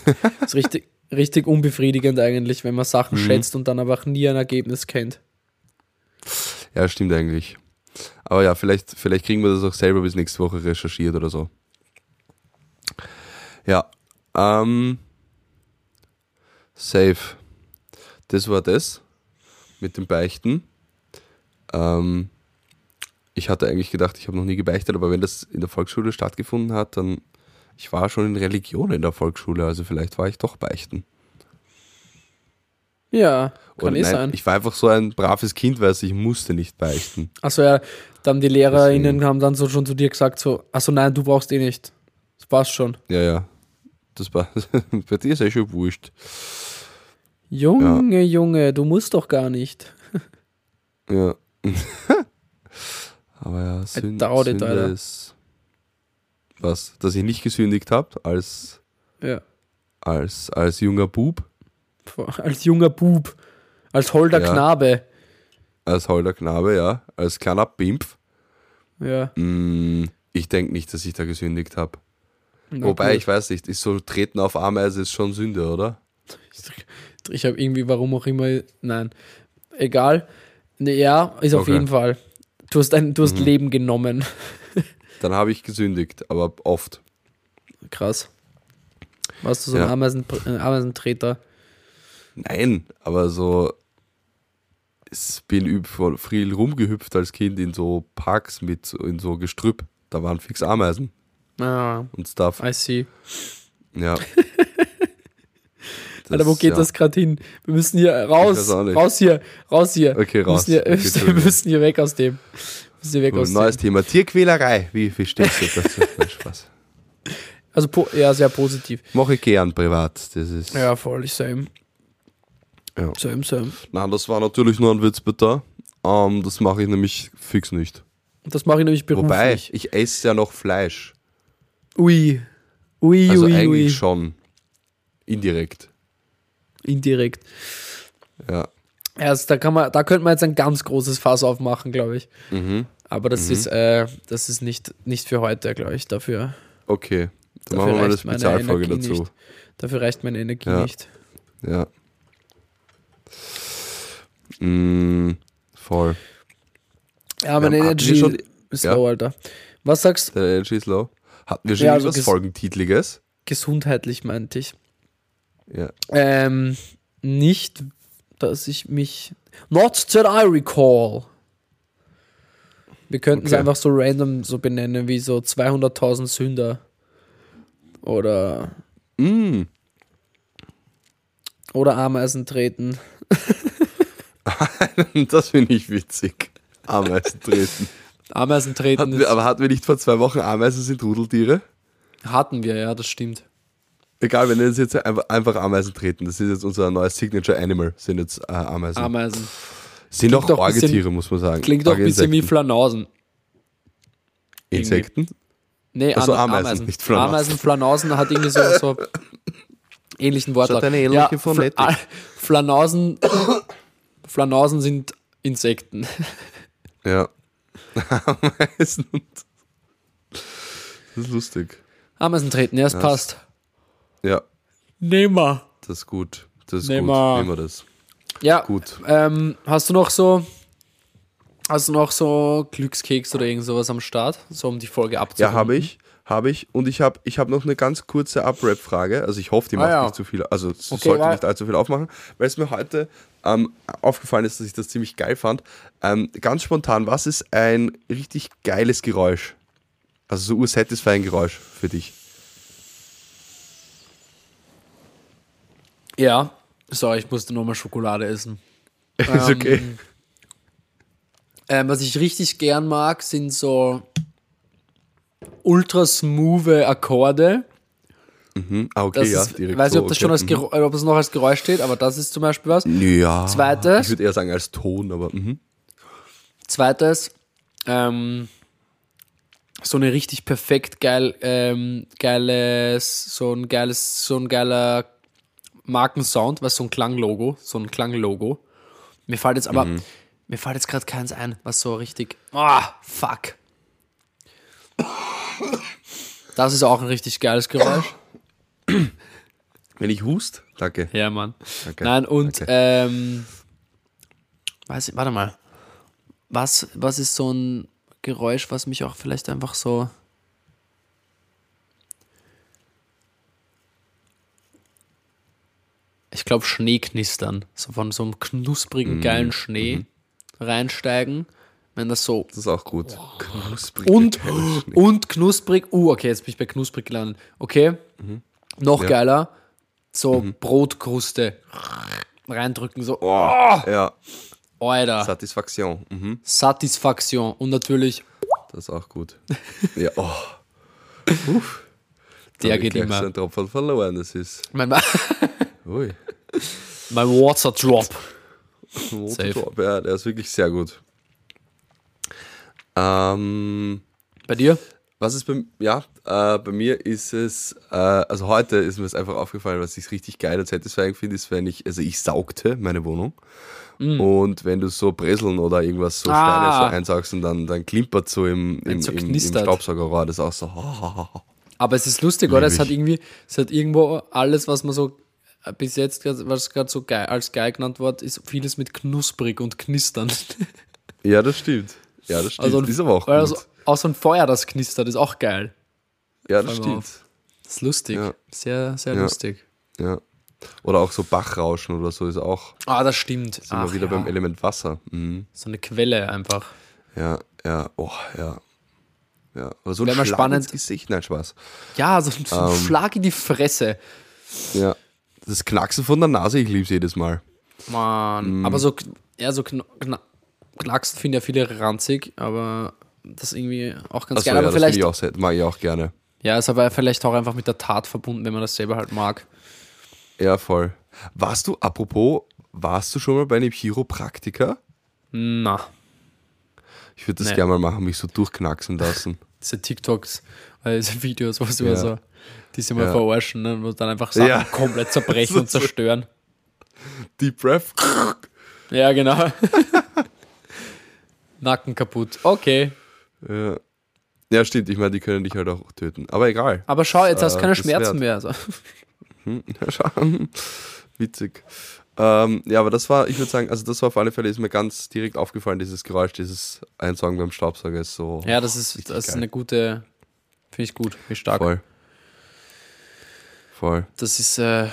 ist richtig, richtig unbefriedigend eigentlich, wenn man Sachen Mhm. schätzt und dann aber auch nie ein Ergebnis kennt. Ja, stimmt eigentlich. Aber ja, vielleicht, vielleicht kriegen wir das auch selber bis nächste Woche recherchiert oder so. Ja. Ähm, safe. Das war das mit dem Beichten. Ähm, ich hatte eigentlich gedacht, ich habe noch nie gebeichtet, aber wenn das in der Volksschule stattgefunden hat, dann ich war schon in Religion in der Volksschule, also vielleicht war ich doch beichten. Ja, kann Oder eh nein, sein. Ich war einfach so ein braves Kind, weil ich musste nicht beichten. Achso, ja, dann die LehrerInnen Deswegen. haben dann so schon zu dir gesagt, so, achso, nein, du brauchst eh nicht. Passt schon. Ja, ja. Das war bei dir ist eh schon wurscht. Junge, Junge, du musst doch gar nicht. Ja. Aber ja, Sünd, it, Sünde Alter. ist. Was? Dass ich nicht gesündigt habe als, Ja. als, als junger Bub, Als junger Bub, als holder Ja. Knabe. als holder Knabe, ja, als kleiner Pimpf. Ja. Mm, ich denke nicht, dass ich da gesündigt habe. Na Wobei, gut. ich weiß nicht, ist so Treten auf Ameise ist schon Sünde, oder? Ich habe irgendwie, warum auch immer, nein. Egal. Ja, ist auf Okay. jeden Fall. Du hast, ein, du hast Mhm. Leben genommen. Dann habe ich gesündigt, aber oft. Krass. Warst du so Ja. ein Ameisen, äh, Ameisentreter? Nein, aber so. Ich bin viel rumgehüpft als Kind in so Parks mit in so Gestrüpp. Da waren fix Ameisen Ah, und Stuff. I see. Ja. Alter, wo geht ja. das gerade hin? Wir müssen hier Ich raus, raus hier, raus hier. Okay, Wir raus. müssen hier, Okay, wir müssen hier weg aus dem. Wir müssen hier weg aus neues dem. Thema. Tierquälerei. Wie, wie stehst du dazu? Nein, Spaß. Also ja, sehr positiv. Mache ich gern privat. Das ist. Ja, voll, same. Ja. Same, same. Nein, das war natürlich nur ein Witz, bitte. Ähm, das mache ich nämlich fix nicht. Das mache ich nämlich beruflich. Wobei, ich esse ja noch Fleisch. Ui. Ui, Also ui, eigentlich ui. schon. Indirekt. Indirekt. Ja. Also da kann man, da könnte man jetzt ein ganz großes Fass aufmachen, glaube ich. Mhm. Aber das ist, äh, das ist nicht, nicht für heute, glaube ich. Dafür, Okay. Dann Dafür machen wir eine reicht meine Spezialfolge Energie dazu. nicht. dafür reicht meine Energie Ja. nicht. Ja. Mm, voll. Ja, meine Energy schon- ist ja. low, Alter. Was sagst du? Energy ist low. Hatten wir schon Ja, also ges- Folgentitliges? Gesundheitlich meinte ich. Ja. Ähm, nicht, dass ich mich. Not that I recall. Wir könnten es Okay. einfach so random so benennen, wie so 200.000 Sünder. Oder, Mm. oder Ameisen treten. Das finde ich witzig. Ameisen treten. Ameisen treten Hatten ist, wir, aber hatten wir nicht vor zwei Wochen Ameisen sind Rudeltiere? hatten wir, ja, das stimmt. Egal, wir nennen es jetzt einfach, einfach Ameisen treten. Das ist jetzt unser neues Signature Animal, sind jetzt äh, Ameisen. Ameisen. sind auch doch ein bisschen- Orgetiere, muss man sagen. Klingt doch ein bisschen wie. Flanausen. Insekten? Nee, Ach so, Ame- Ameisen, nicht Flanausen. Ameisen, Flanausen hat irgendwie so, so ähnlichen Wortlaut. hat eine ähnliche Phonetik. ah, Flanausen, Flanausen sind Insekten. Ja. Ameisen und. Das ist lustig. Ameisen treten, ja, es passt. Ja, Nehmen das ist gut. Das ist Nehmen gut. Nehmen wir das. Ja, Gut. Ähm, hast du noch so, hast du noch so Glückskeks oder irgend sowas am Start, so um die Folge Ja, abzurunden? habe ich. Habe ich. Und ich habe ich hab noch eine ganz kurze Up-Rap-Frage. Also ich hoffe, die Ah, macht ja. nicht zu viel. Also Okay, sollte nicht allzu viel aufmachen. Weil es mir heute ähm, aufgefallen ist, dass ich das ziemlich geil fand. Ähm, ganz spontan, was ist ein richtig geiles Geräusch? Also so ursatisfying Geräusch für dich. Ja, sorry, ich musste nochmal Schokolade essen. ist okay. Ähm, was ich richtig gern mag, sind so ultra smooth Akkorde. Mhm. Ah, okay, Das ja. ist, ich direkt weiß nicht, so, ob das okay. schon als Mhm. Geräusch, ob es noch als Geräusch steht, aber das ist zum Beispiel was. Ja. Zweites. Ich würde eher sagen als Ton, aber mhm. Zweites, ähm, so eine richtig perfekt geil, ähm, geiles, so ein geiles, so ein geiler Markensound, was so ein Klanglogo, so ein Klanglogo. Mir fällt jetzt aber, mir fällt jetzt gerade keins ein, was so richtig, ah, fuck. Das ist auch ein richtig geiles Geräusch. Wenn ich hust, danke. Ja, Mann. Danke. Nein, und Danke. ähm, weiß ich, warte mal. Was, was ist so ein Geräusch, was mich auch vielleicht einfach so. Ich glaube, Schneeknistern. So von so einem Mm, knusprigen, geilen Schnee mhm. reinsteigen. Wenn das so. Das ist auch gut. Knusprig. Und, und knusprig. Uh, okay, jetzt bin ich bei knusprig gelandet. Okay. Noch Mhm. Ja. Mhm. geiler. So Brotkruste reindrücken. So. Oh, Ja, Alter. Satisfaktion. Mhm. Satisfaktion. Und natürlich, Das ist auch gut. Ja, oh. Uff. der geht immer. ein Tropfen verloren, das ist. Mein, Ui. mein Water Drop. Safe. Safe. Ja, der ist wirklich sehr gut. Ähm, Bei dir? Was ist bei, ja, äh, bei mir ist es, äh, also heute ist mir es einfach aufgefallen, was ich richtig geil und satisfying finde, ist, wenn ich, also ich saugte meine Wohnung und wenn du so Breseln oder irgendwas so Mm. Ah. Steine so einsaugst und dann, dann klimpert so im, im, so im, im. Staubsaugerrohr, das ist auch so, Aber es ist lustig, oder? Es hat irgendwie, es hat irgendwo alles, was man so äh, bis jetzt, was gerade so geil, als geil genannt wird, ist vieles mit knusprig und knistern. ja, das stimmt. Ja, das stimmt. Also, ist aber auch gut. Also, auch so ein Feuer, das knistert, ist auch geil. ja, das stimmt. auf. Das ist lustig. Ja. Sehr, sehr Ja. lustig. Ja. Oder auch so Bachrauschen oder so ist auch Ah, das stimmt. sind wir Ach, wieder ja. beim Element Wasser. Mhm. So eine Quelle einfach. Ja, ja, oh, ja. Ja, oder so ein Schlag spannend. ins Gesicht, nein, Spaß. Ja, so, so ein Ähm. Schlag in die Fresse. Ja. Das Knacksen von der Nase, ich liebe es jedes Mal. Mann. Mm. Aber so, kn- ja, so kn kna Knacksen finden ja viele ranzig, aber das irgendwie auch ganz Achso, geil. ja, Aber das vielleicht, ich auch, mag ich auch gerne. Ja, ist aber vielleicht auch einfach mit der Tat verbunden, wenn man das selber halt mag. Ja, voll. Warst du, apropos, warst du schon mal bei einem Chiropraktiker? Na, Ich würde das Nee. gerne mal machen, mich so durchknacksen lassen. diese TikToks, diese Videos, was immer Ja. so, die sie mal Ja. verarschen ne, und dann einfach Sachen Ja. komplett zerbrechen und zerstören. Deep Breath. Ja, genau. Nacken kaputt. Okay. Ja. ja, stimmt. Ich meine, die können dich halt auch töten. Aber egal. Aber schau, jetzt hast du Äh, keine Schmerzen wert. mehr. Also. Hm, ja, schau. Witzig. Ähm, ja, aber das war, ich würde sagen, also das war auf alle Fälle, ist mir ganz direkt aufgefallen, dieses Geräusch, dieses Einsaugen beim Staubsauger ist so Ja, das ist, das ist eine gute, finde ich gut, wie stark. voll. Voll. Das ist, äh,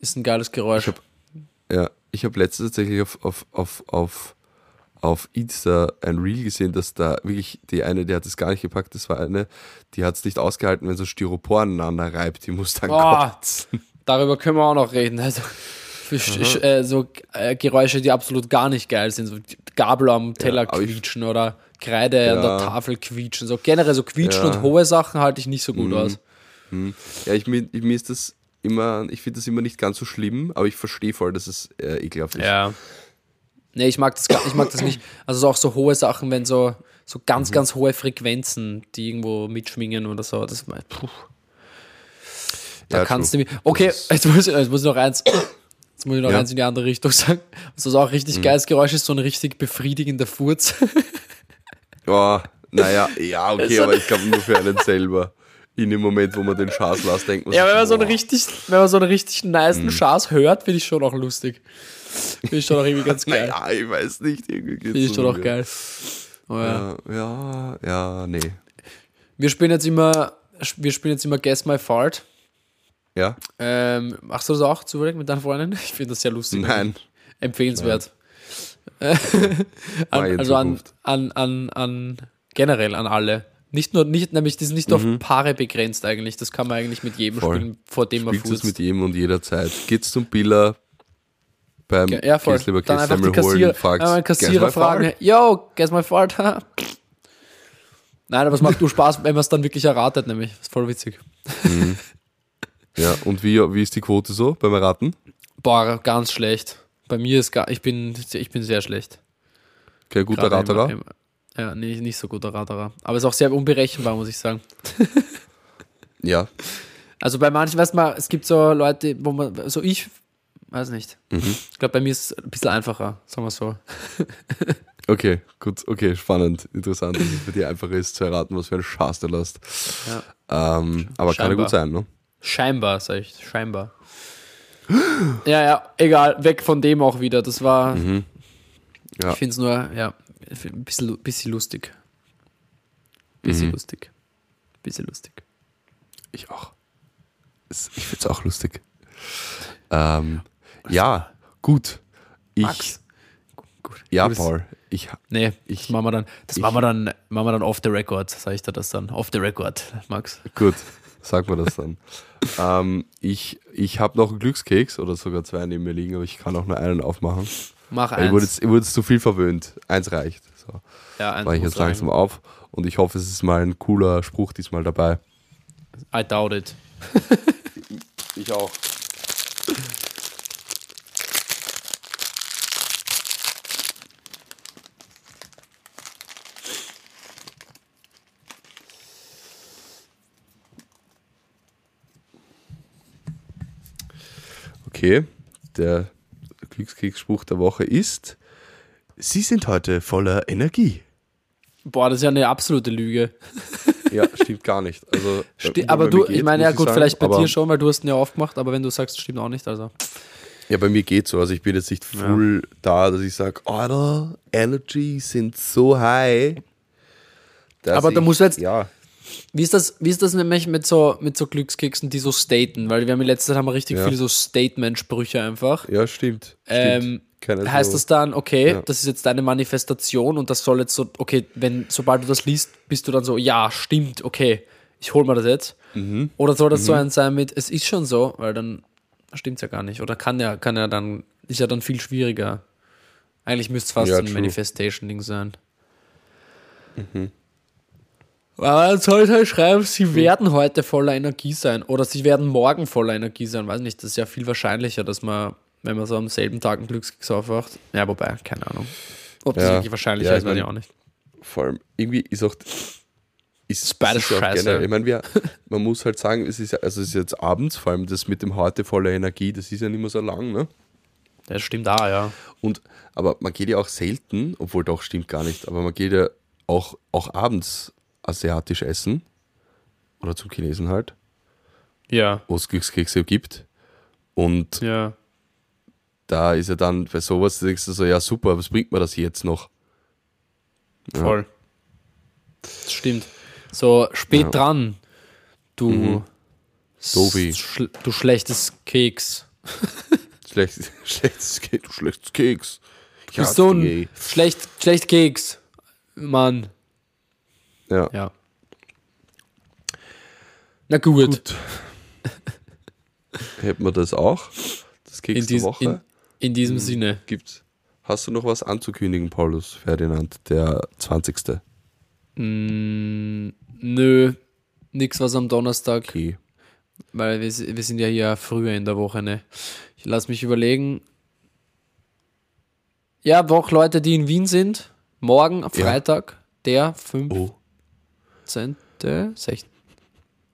ist ein geiles Geräusch. Ich hab- Ja, ich habe letztens tatsächlich auf, auf, auf, auf, auf Insta ein Reel gesehen, dass da wirklich die eine, die hat es gar nicht gepackt, das war eine, die hat es nicht ausgehalten, wenn so Styropor aneinander reibt, die muss dann Boah. kotzen. Darüber können wir auch noch reden. Also, für äh, so äh, Geräusche, die absolut gar nicht geil sind. So Gabel am Teller ich- quietschen oder Kreide an der Ja. Tafel quietschen. So generell so quietschen Ja. und hohe Sachen halte ich nicht so gut aus. Ja, ich, mir, ich, mir ist das immer, ich finde das immer nicht ganz so schlimm, aber ich verstehe voll, dass es äh, ekelhaft ist. Ja. Nee, ich mag das gar, ich mag das nicht. Also so auch so hohe Sachen, wenn so, so ganz, Mhm. ganz hohe Frequenzen, die irgendwo mitschwingen oder so. Das, puh. Da Ja, kannst true. du mir. Okay, jetzt muss, ich, jetzt muss ich noch eins. Jetzt muss ich noch Ja. Mhm. eins in die andere Richtung sagen. Was das auch richtig geiles Geräusch ist, so ein richtig befriedigender Furz. Oh, naja, ja, okay, So- aber ich glaube nur für einen selber. In dem Moment, wo man den Schaß lässt, denkt man ja, sich, wenn man so einen boah. richtig, wenn man so einen richtig nice Mhm. Schaß hört, finde ich schon auch lustig. Finde ich schon auch irgendwie ganz geil. Naja, ich weiß nicht, Finde ich schon auch geil. Oh, ja. Ja, ja, ja, nee. Wir spielen jetzt immer, wir spielen jetzt immer Guess My Fart. Ja? Ähm, machst du das auch zufällig mit deinen Freundin? Ich finde das sehr lustig. Nein. Empfehlenswert. Mal an, also an, an, an, an generell an alle. Nicht nur, nicht, nämlich, die sind nicht auf Paare begrenzt eigentlich. Das kann man eigentlich mit jedem Mhm. Voll. spielen, vor dem man Spielt es furzt. mit jedem und jederzeit. Geht's zum Biller beim Ja, voll. Käse lieber Dann einfach die Kassierer, fragst, einmal "Guess Kassierer fragen, fart?" yo, guess my fart? Nein, aber es macht nur Spaß, wenn man es dann wirklich erratet, nämlich. Das ist voll witzig. Ja, und wie, wie ist die Quote so beim Erraten? Boah, ganz schlecht. Bei mir ist gar, ich bin, ich bin sehr schlecht. Okay, guter Gerade Raterer. im- im- Ja, nee, nicht so guter Raterer. Aber ist auch sehr unberechenbar, muss ich sagen. Ja. Also bei manchen, weißt du mal, es gibt so Leute, wo man, so ich, weiß nicht. Mhm. Ich glaube, bei mir ist es ein bisschen einfacher, sagen wir so. Okay, gut, okay, spannend, interessant, dass es bei dir einfacher ist zu erraten, was für einen Schaß du lässt. Ja. Ähm, aber kann ja Scheinbar. gut sein, ne? Scheinbar, sag ich, scheinbar. ja, ja, egal, weg von dem auch wieder. Das war, Mhm. Ja. ich finde es nur, ja, ein bisschen, bisschen lustig. Bisschen Mhm. lustig. Bisschen lustig. Ich auch. Es- Ich find's auch lustig. Ähm, ja, gut. Ich, Max. Gut. ja, Paul, ich, Nee, Ich- das machen wir dann, das ich- machen wir dann, machen wir dann off the record, sag ich dir das dann. Off the record, Max. gut, sag mir das dann. ähm, ich ich habe noch einen Glückskeks oder sogar zwei neben mir liegen, aber ich kann auch nur einen aufmachen. Mach Weil Ich wurde, eins. jetzt, ich wurde jetzt zu viel verwöhnt. Eins reicht. So, Ja, eins war ich jetzt langsam reichen. auf und ich hoffe, es ist mal ein cooler Spruch diesmal dabei. I doubt it. Ich auch. Okay, der Glückskeksspruch der Woche ist: Sie sind heute voller Energie. Boah, das ist ja eine absolute Lüge. Ja, stimmt gar nicht. Also, Sti äh, aber bei du, ich meine, muss ja gut, sagen, vielleicht bei aber- dir schon, weil du hast ihn ja oft gemacht, aber wenn du sagst, stimmt auch nicht, also. Ja, bei mir geht's so. Also ich bin jetzt nicht full da, dass ich sage, Alter, Energy sind so high. dass Aber da du jetzt- Ja, Wie ist das, wie ist das nämlich mit so, mit so Glückskeksen, die so staten? Weil wir haben in letzter Zeit haben wir richtig Ja. viele so Statement-Sprüche einfach. ja, stimmt. Ähm, stimmt. Heißt das dann, okay, Ja. das ist jetzt deine Manifestation und das soll jetzt so, okay, wenn, sobald du das liest, bist du dann so, ja, stimmt, okay, ich hol mir das jetzt. Mhm. Oder soll das so ein sein mit, es ist schon so, weil dann stimmt es ja gar nicht. Oder kann ja, kann ja dann, ist ja dann viel schwieriger. Eigentlich müsste es fast Ja, ein. Manifestation-Ding sein. Aber sollte halt schreiben, sie werden heute voller Energie sein oder sie werden morgen voller Energie sein. Weiß nicht, das ist ja viel wahrscheinlicher, dass man, wenn man so am selben Tag einen Glückskeks aufwacht. Ja, wobei, keine Ahnung. Ob das Ja. wirklich wahrscheinlicher Ja, ist, weiß ich auch nicht. Vor allem, irgendwie ist auch. Ist, beides scheiße. generell- Ich meine, wir, man muss halt sagen, es ist, also es ist jetzt abends, vor allem das mit dem heute voller Energie, das ist ja nicht mehr so lang, ne? Das stimmt auch, ja. Und, aber man geht ja auch selten, obwohl doch stimmt gar nicht, aber man geht ja auch, auch abends asiatisch essen. Oder zum Chinesen halt, Ja, wo es Glückskekse gibt. Und ja. da ist ja dann bei sowas, denkst du so, ja super, was bringt mir das jetzt noch? Voll. Das stimmt. So spät Ja. dran, du, Dobi. schl du schlechtes Keks. Schlecht, schlechtes Keks, du schlechtes Keks. Du bist so ein schlecht, schlecht Keks. Mann. Ja. Ja. Na gut. Gut. Hätten wir das auch? Das Keks In, dies, Woche? in, in diesem Sinne. Gibt's. Hast du noch was anzukündigen, Paulus Ferdinand, der 20. Mm, nö, nix was am Donnerstag, Okay. weil wir, wir sind ja hier früher in der Woche, ne? Ich lass mich überlegen. Ja, auch Leute, die in Wien sind. Morgen, Freitag, der 15. Oh. 16.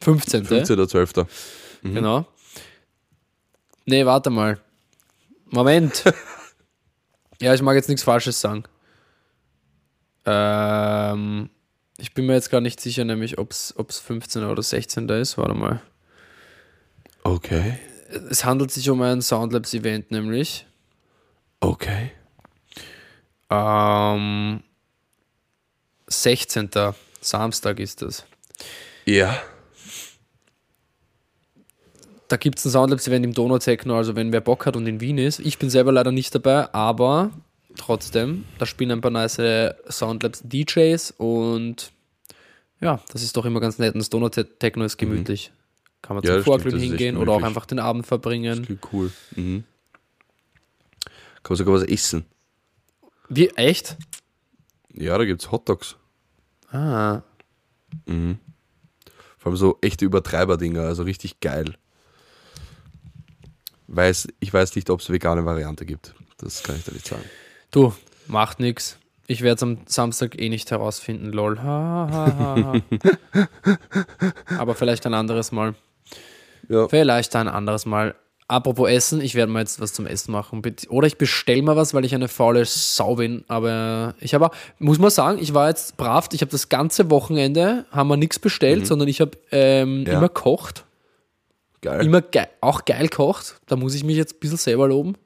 15. 15.12. Genau. Nee, warte mal. Moment. ja, ich mag jetzt nichts Falsches sagen. Ähm, ich bin mir jetzt gar nicht sicher, nämlich ob es 15. oder 16. ist. Warte mal. Okay. Es handelt sich um ein Soundlabs-Event, nämlich. Okay. Ähm, 16. Samstag ist das. Ja. Da gibt es ein Soundlabs-Event im Donautechno, also wenn wer Bock hat und in Wien ist. Ich bin selber leider nicht dabei, aber trotzdem, da spielen ein paar nice Soundlabs-DJs und ja, das ist doch immer ganz nett. Und das Donautechno ist gemütlich. Kann man Ja, zum das Vorglühen das hingehen oder auch gemütlich. einfach den Abend verbringen. Klingt cool. Mhm. Kann man sogar was essen. Wie, echt? Ja, da gibt's Hotdogs. Ah, Vor allem so echte Übertreiber-Dinger, also richtig geil. Weiß, ich weiß nicht, ob es vegane Variante gibt. Das kann ich dir nicht sagen. du, macht nix. Ich werde es am Samstag eh nicht herausfinden, lol. Ha, ha, ha. Aber vielleicht ein anderes Mal. Ja. Vielleicht ein anderes Mal. Apropos Essen, ich werde mal jetzt was zum Essen machen. Oder ich bestelle mal was, weil ich eine faule Sau bin. Aber ich habe, muss man sagen, ich war jetzt brav. Ich habe das ganze Wochenende, haben wir nichts bestellt, sondern ich habe ähm, Ja. immer kocht. Geil. Immer ge auch geil kocht. Da muss ich mich jetzt ein bisschen selber loben.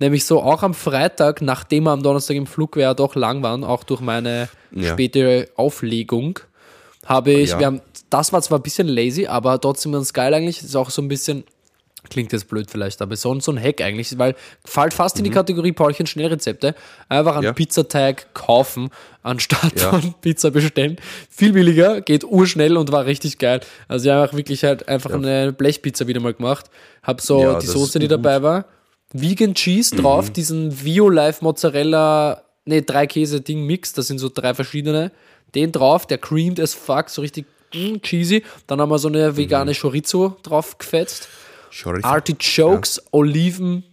Nämlich so auch am Freitag, nachdem wir am Donnerstag im Flug ja doch lang waren, auch durch meine Ja. späte Auflegung, habe ich, Ja. wir haben, das war zwar ein bisschen lazy, aber trotzdem ganz geil eigentlich. Ist auch so ein bisschen, klingt jetzt blöd vielleicht, aber so, so ein Hack eigentlich, weil fällt fast in die Kategorie Paulchen Schnellrezepte. Einfach einen Mhm. Ja. Pizzateig kaufen, anstatt Ja. von Pizza bestellen. Viel billiger, geht urschnell und war richtig geil. Also ich habe auch wirklich halt einfach eine Blechpizza wieder mal gemacht. Hab so Ja, die Soße, die dabei war, Vegan Cheese drauf, Mhm. diesen Vio Life Mozzarella, nee, drei Käse Ding Mix, das sind so drei verschiedene. Den drauf, der creamed as fuck, so richtig mm, cheesy. Dann haben wir so eine Mhm. vegane Chorizo drauf gefetzt. Chorizo. Artichokes, Oliven.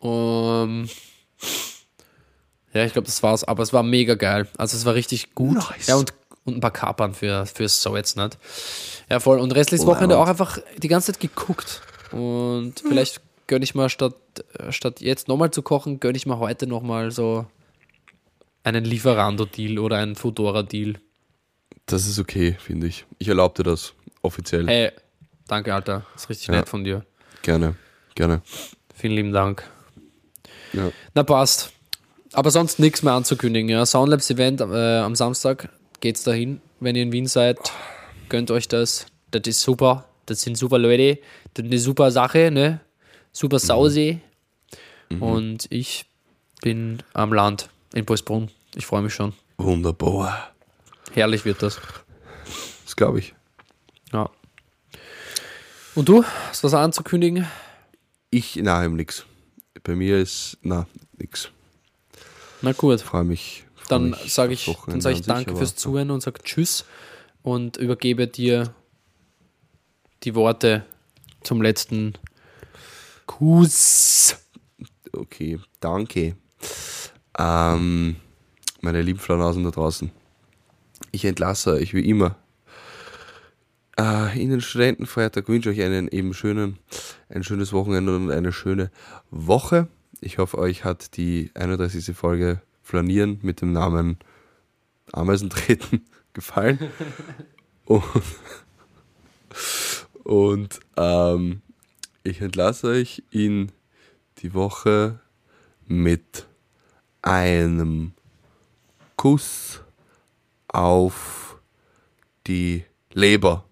Um, ja, ich glaube, das war's. Aber es war mega geil. Also es war richtig gut. Nice. Ja, und, und ein paar Kapern für, für so jetzt nicht. Ja, voll. Und restliches Oh, Wochenende auch einfach die ganze Zeit geguckt. Und vielleicht gönne ich mal statt, statt jetzt nochmal zu kochen, gönne ich mal heute nochmal so einen Lieferando-Deal oder einen Fudora-Deal. Das ist okay, finde ich. Ich erlaube dir das offiziell. Hey, danke, Alter. Das ist richtig Ja. nett von dir. Gerne, gerne. Vielen lieben Dank. Ja. Na passt. Aber sonst nichts mehr anzukündigen. Ja. Soundlabs Event äh, am Samstag geht's dahin. Wenn ihr in Wien seid, gönnt euch das. Das ist super. Das sind super Leute. Das ist eine super Sache, ne? Super Sausi. Und ich bin am Land in Boisbrunn. Ich freue mich schon. Wunderbar. Herrlich wird das. Das glaube ich. Ja. Und du? Hast du was anzukündigen? Ich, na, nix. Bei mir ist, na, nix. Na gut. Freue mich. freu Dann sage ich, dann sag ich an sich, danke aber- fürs Zuhören und sage Tschüss. und übergebe dir die Worte zum letzten Kuss. Okay, danke. Ähm, meine lieben Flaunasen da draußen. Ich entlasse euch wie immer äh, in den Studentenfeiertag wünsche ich euch einen eben schönen, ein schönes Wochenende und eine schöne Woche. Ich hoffe, euch hat die 31. Folge Flanieren mit dem Namen Ameisen treten gefallen. und, und ähm, ich entlasse euch in die Woche mit einem Kuss auf die Leber.